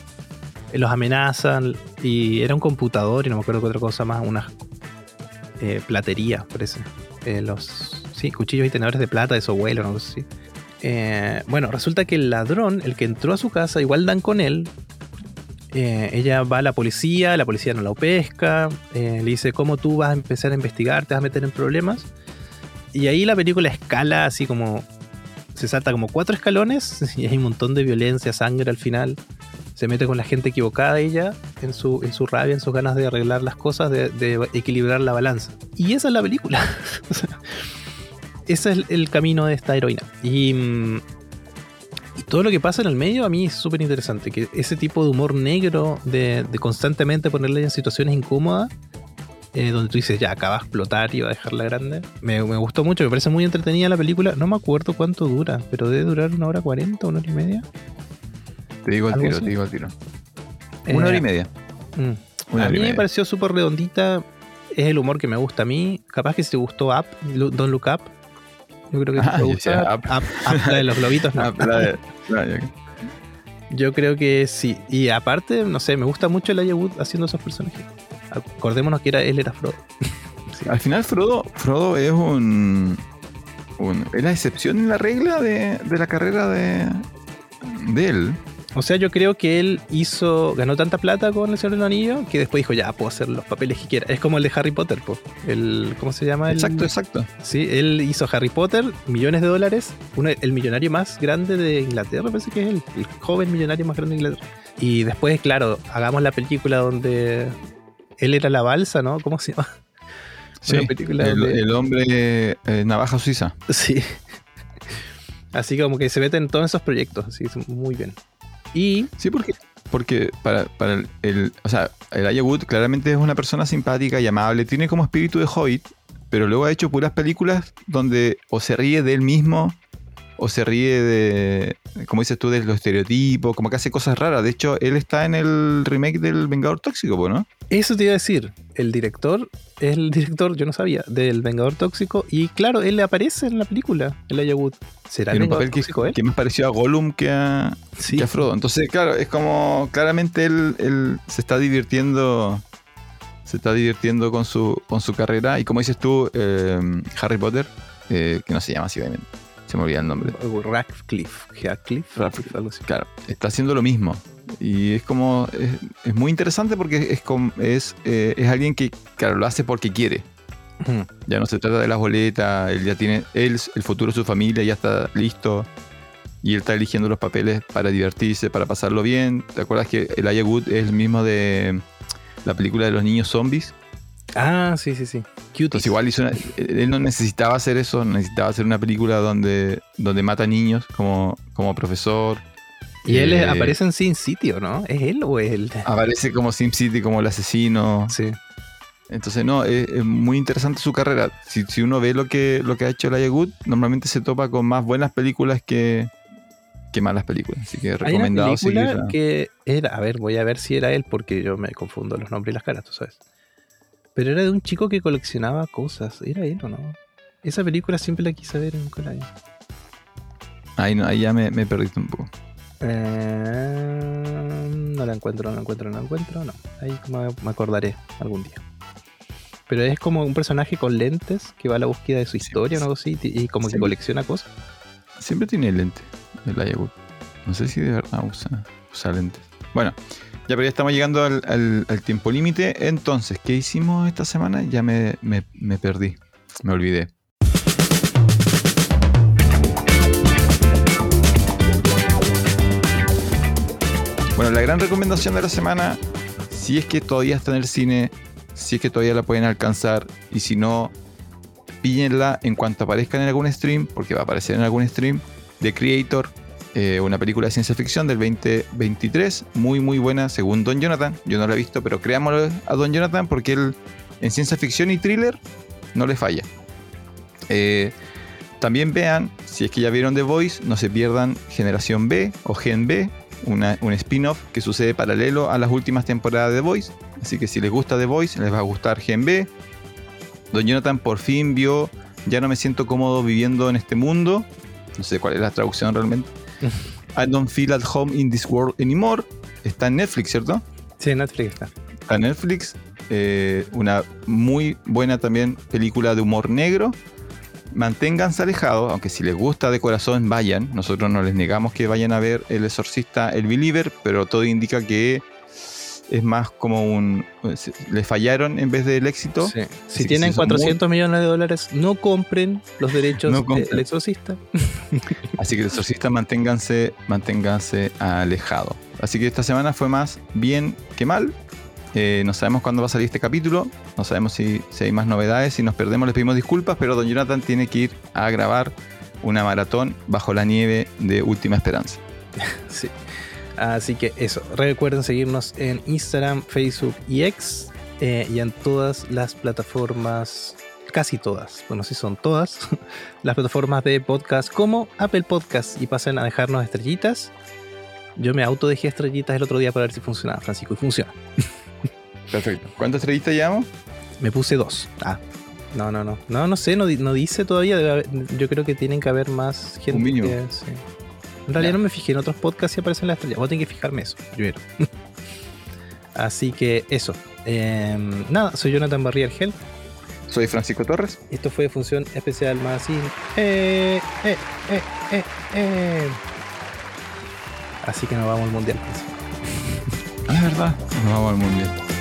Speaker 1: eh, los amenazan y era un computador y no me acuerdo qué otra cosa más, una eh, platería, parece. Eh, los sí, cuchillos y tenedores de plata de su abuelo, no sé si. Bueno, resulta que el ladrón, el que entró a su casa, igual dan con él. Eh, ella va a la policía, la policía no la pesca, eh, le dice cómo tú vas a empezar a investigar, te vas a meter en problemas. Y ahí la película escala así como... Se salta como cuatro escalones y hay un montón de violencia, sangre al final se mete con la gente equivocada ella en su, en su rabia, en sus ganas de arreglar las cosas, de, de equilibrar la balanza. Y esa es la película. Ese es el, camino de esta heroína. Y, mm, y todo lo que pasa en el medio a mí es súper interesante. Que ese tipo de humor negro, de, de constantemente ponerle en situaciones incómodas, eh, donde tú dices, ya, acaba de explotar y va a dejarla grande. Me, me gustó mucho, me parece muy entretenida la película. No me acuerdo cuánto dura, pero debe durar una hora cuarenta, una hora y media.
Speaker 2: Te digo el
Speaker 1: ¿Algo
Speaker 2: tiro,
Speaker 1: así?
Speaker 2: te digo el tiro.
Speaker 1: Eh,
Speaker 2: Una hora y media.
Speaker 1: Mm.
Speaker 2: Una
Speaker 1: a
Speaker 2: hora y
Speaker 1: mí me pareció súper redondita. Es el humor que me gusta a mí. Capaz que si te gustó Up, Don't Look Up. Yo creo que
Speaker 2: Ah,
Speaker 1: te Up, Up, la de los globitos. no.
Speaker 2: La de-
Speaker 1: Yo creo que sí. Y aparte, no sé, me gusta mucho el Wood haciendo esos personajes. Acordémonos que era, él era Frodo. Sí.
Speaker 2: Al final Frodo, Frodo es un, un- es la excepción en la regla de, de la carrera de, de él.
Speaker 1: O sea, yo creo que él hizo, ganó tanta plata con el Señor del Anillo que después dijo, ya, puedo hacer los papeles que quiera. Es como el de Harry Potter, po. El, ¿Cómo se llama? El-
Speaker 2: Exacto, exacto.
Speaker 1: Sí, él hizo Harry Potter, millones de dólares, uno- el millonario más grande de Inglaterra, parece que es él, el joven millonario más grande de Inglaterra. Y después, claro, hagamos la película donde él era la balsa, ¿no? ¿Cómo se llama?
Speaker 2: Sí,
Speaker 1: Una película
Speaker 2: el,
Speaker 1: donde-
Speaker 2: el hombre eh, navaja suiza.
Speaker 1: Sí. Así como que se meten en todos esos proyectos, así, es muy bien. Y
Speaker 2: Sí, porque, porque para, para el, O sea, el Wood claramente es una persona simpática y amable. Tiene como espíritu de hobbit, pero luego ha hecho puras películas donde o se ríe de él mismo o se ríe de, como dices tú, de los estereotipos, como que hace cosas raras. De hecho, él está en el remake del Vengador Tóxico, ¿no?
Speaker 1: Eso te iba a decir. El director es el director, yo no sabía, del Vengador Tóxico. Y claro, él aparece en la película, el Ayagut.
Speaker 2: ¿Será el un papel que, él? que más pareció a Gollum que a, que a, Frodo. Entonces, claro, es como claramente él, él se está divirtiendo se está divirtiendo con su, con su carrera. Y como dices tú, eh, Harry Potter, eh, que no se llama así, obviamente. Se me olvida el nombre.
Speaker 1: Radcliffe. Radcliffe,
Speaker 2: algo así. Claro, está haciendo lo mismo. Y es como. Es, muy interesante porque es, es, eh, es alguien que, claro, lo hace porque quiere. Ya no se trata de las boletas, él ya tiene. Él, el futuro de su familia ya está listo. Y él está eligiendo los papeles para divertirse, para pasarlo bien. ¿Te acuerdas que el Aya Wood es el mismo de la película de los niños zombies.
Speaker 1: Ah, sí, sí, sí.
Speaker 2: Entonces igual hizo él no necesitaba hacer eso, necesitaba hacer una película donde, donde mata niños como, como profesor.
Speaker 1: Y él eh, aparece en Sin City, ¿o no? ¿Es él o es él?
Speaker 2: Aparece como Sin City, como el asesino.
Speaker 1: Sí.
Speaker 2: Entonces, no, es, muy interesante su carrera. Si, si, uno ve lo que, lo que ha hecho Elijah Good, normalmente se topa con más buenas películas que, qué malas películas. Así que recomendado
Speaker 1: Hay una película que era, a ver, voy a ver si era él porque yo me confundo los nombres y las caras, tú sabes. Pero era de un chico que coleccionaba cosas. ¿Era él o no? Esa película siempre la quise ver en un
Speaker 2: Ahí, no, ahí ya me, me perdiste un poco.
Speaker 1: Eh, no la encuentro, no la encuentro, no la encuentro. No, ahí me acordaré algún día. Pero es como un personaje con lentes que va a la búsqueda de su historia o algo así y como que colecciona cosas.
Speaker 2: Siempre tiene lentes el Ayagut. No sé si de verdad usa, usa lentes. Bueno, ya pero ya estamos llegando al, tiempo límite. Entonces, ¿qué hicimos esta semana? Ya me, perdí. Me olvidé. Bueno, la gran recomendación de la semana, si es que todavía está en el cine, si es que todavía la pueden alcanzar, y si no, píllenla en cuanto aparezca en algún stream, porque va a aparecer en algún stream, The Creator, eh, una película de ciencia ficción del 2023, muy muy buena según Don Jonathan. Yo no la he visto, pero creámoslo a Don Jonathan porque él en ciencia ficción y thriller no le falla. Eh, también vean, si es que ya vieron The Voice, no se pierdan Generación B o Gen B, un spin-off que sucede paralelo a las últimas temporadas de The Voice. Así que si les gusta The Voice, les va a gustar Gen B. Don Jonathan por fin vio Ya no me siento cómodo viviendo en este mundo, no sé cuál es la traducción realmente. I don't feel at home in this world anymore. Está en Netflix, ¿cierto?
Speaker 1: Sí, en Netflix está.
Speaker 2: Está en Netflix. Eh, una muy buena también película de humor negro. Manténganse alejados, aunque si les gusta de corazón, vayan. Nosotros no les negamos que vayan a ver El Exorcista, El Believer, pero todo indica que es más como un... Le fallaron en vez del éxito.
Speaker 1: Si tienen 400 millones de dólares, no compren los derechos del exorcista.
Speaker 2: Así que el exorcista manténganse, manténganse alejados. Así que esta semana fue más bien que mal. Eh, no sabemos cuándo va a salir este capítulo. No sabemos si, si hay más novedades. Si nos perdemos, les pedimos disculpas. Pero Don Jonathan tiene que ir a grabar una maratón bajo la nieve de Última Esperanza.
Speaker 1: sí. Así que eso, recuerden seguirnos en Instagram, Facebook y X eh, y en todas las plataformas, casi todas, bueno, sí son todas, las plataformas de podcast como Apple Podcast y pasen a dejarnos estrellitas. Yo me auto dejé estrellitas el otro día para ver si funcionaba, Francisco, y funciona.
Speaker 2: Perfecto. ¿Cuántas estrellitas llevamos?
Speaker 1: Me puse dos. Ah, no, no, no. No, no sé, no, dice todavía. yo creo que tienen que haber más gente. Un mínimo. En realidad no me fijé en otros podcasts y aparecen las estrellas. Voy a tener que fijarme eso primero. Así que eso. Em, nada, soy Jonathan Barrier
Speaker 2: Soy Francisco Torres.
Speaker 1: Esto fue Función Especial Magazine. Eh, eh, eh, eh, eh. Así que nos vamos al mundial.
Speaker 2: Ah, es verdad. Nos vamos al mundial.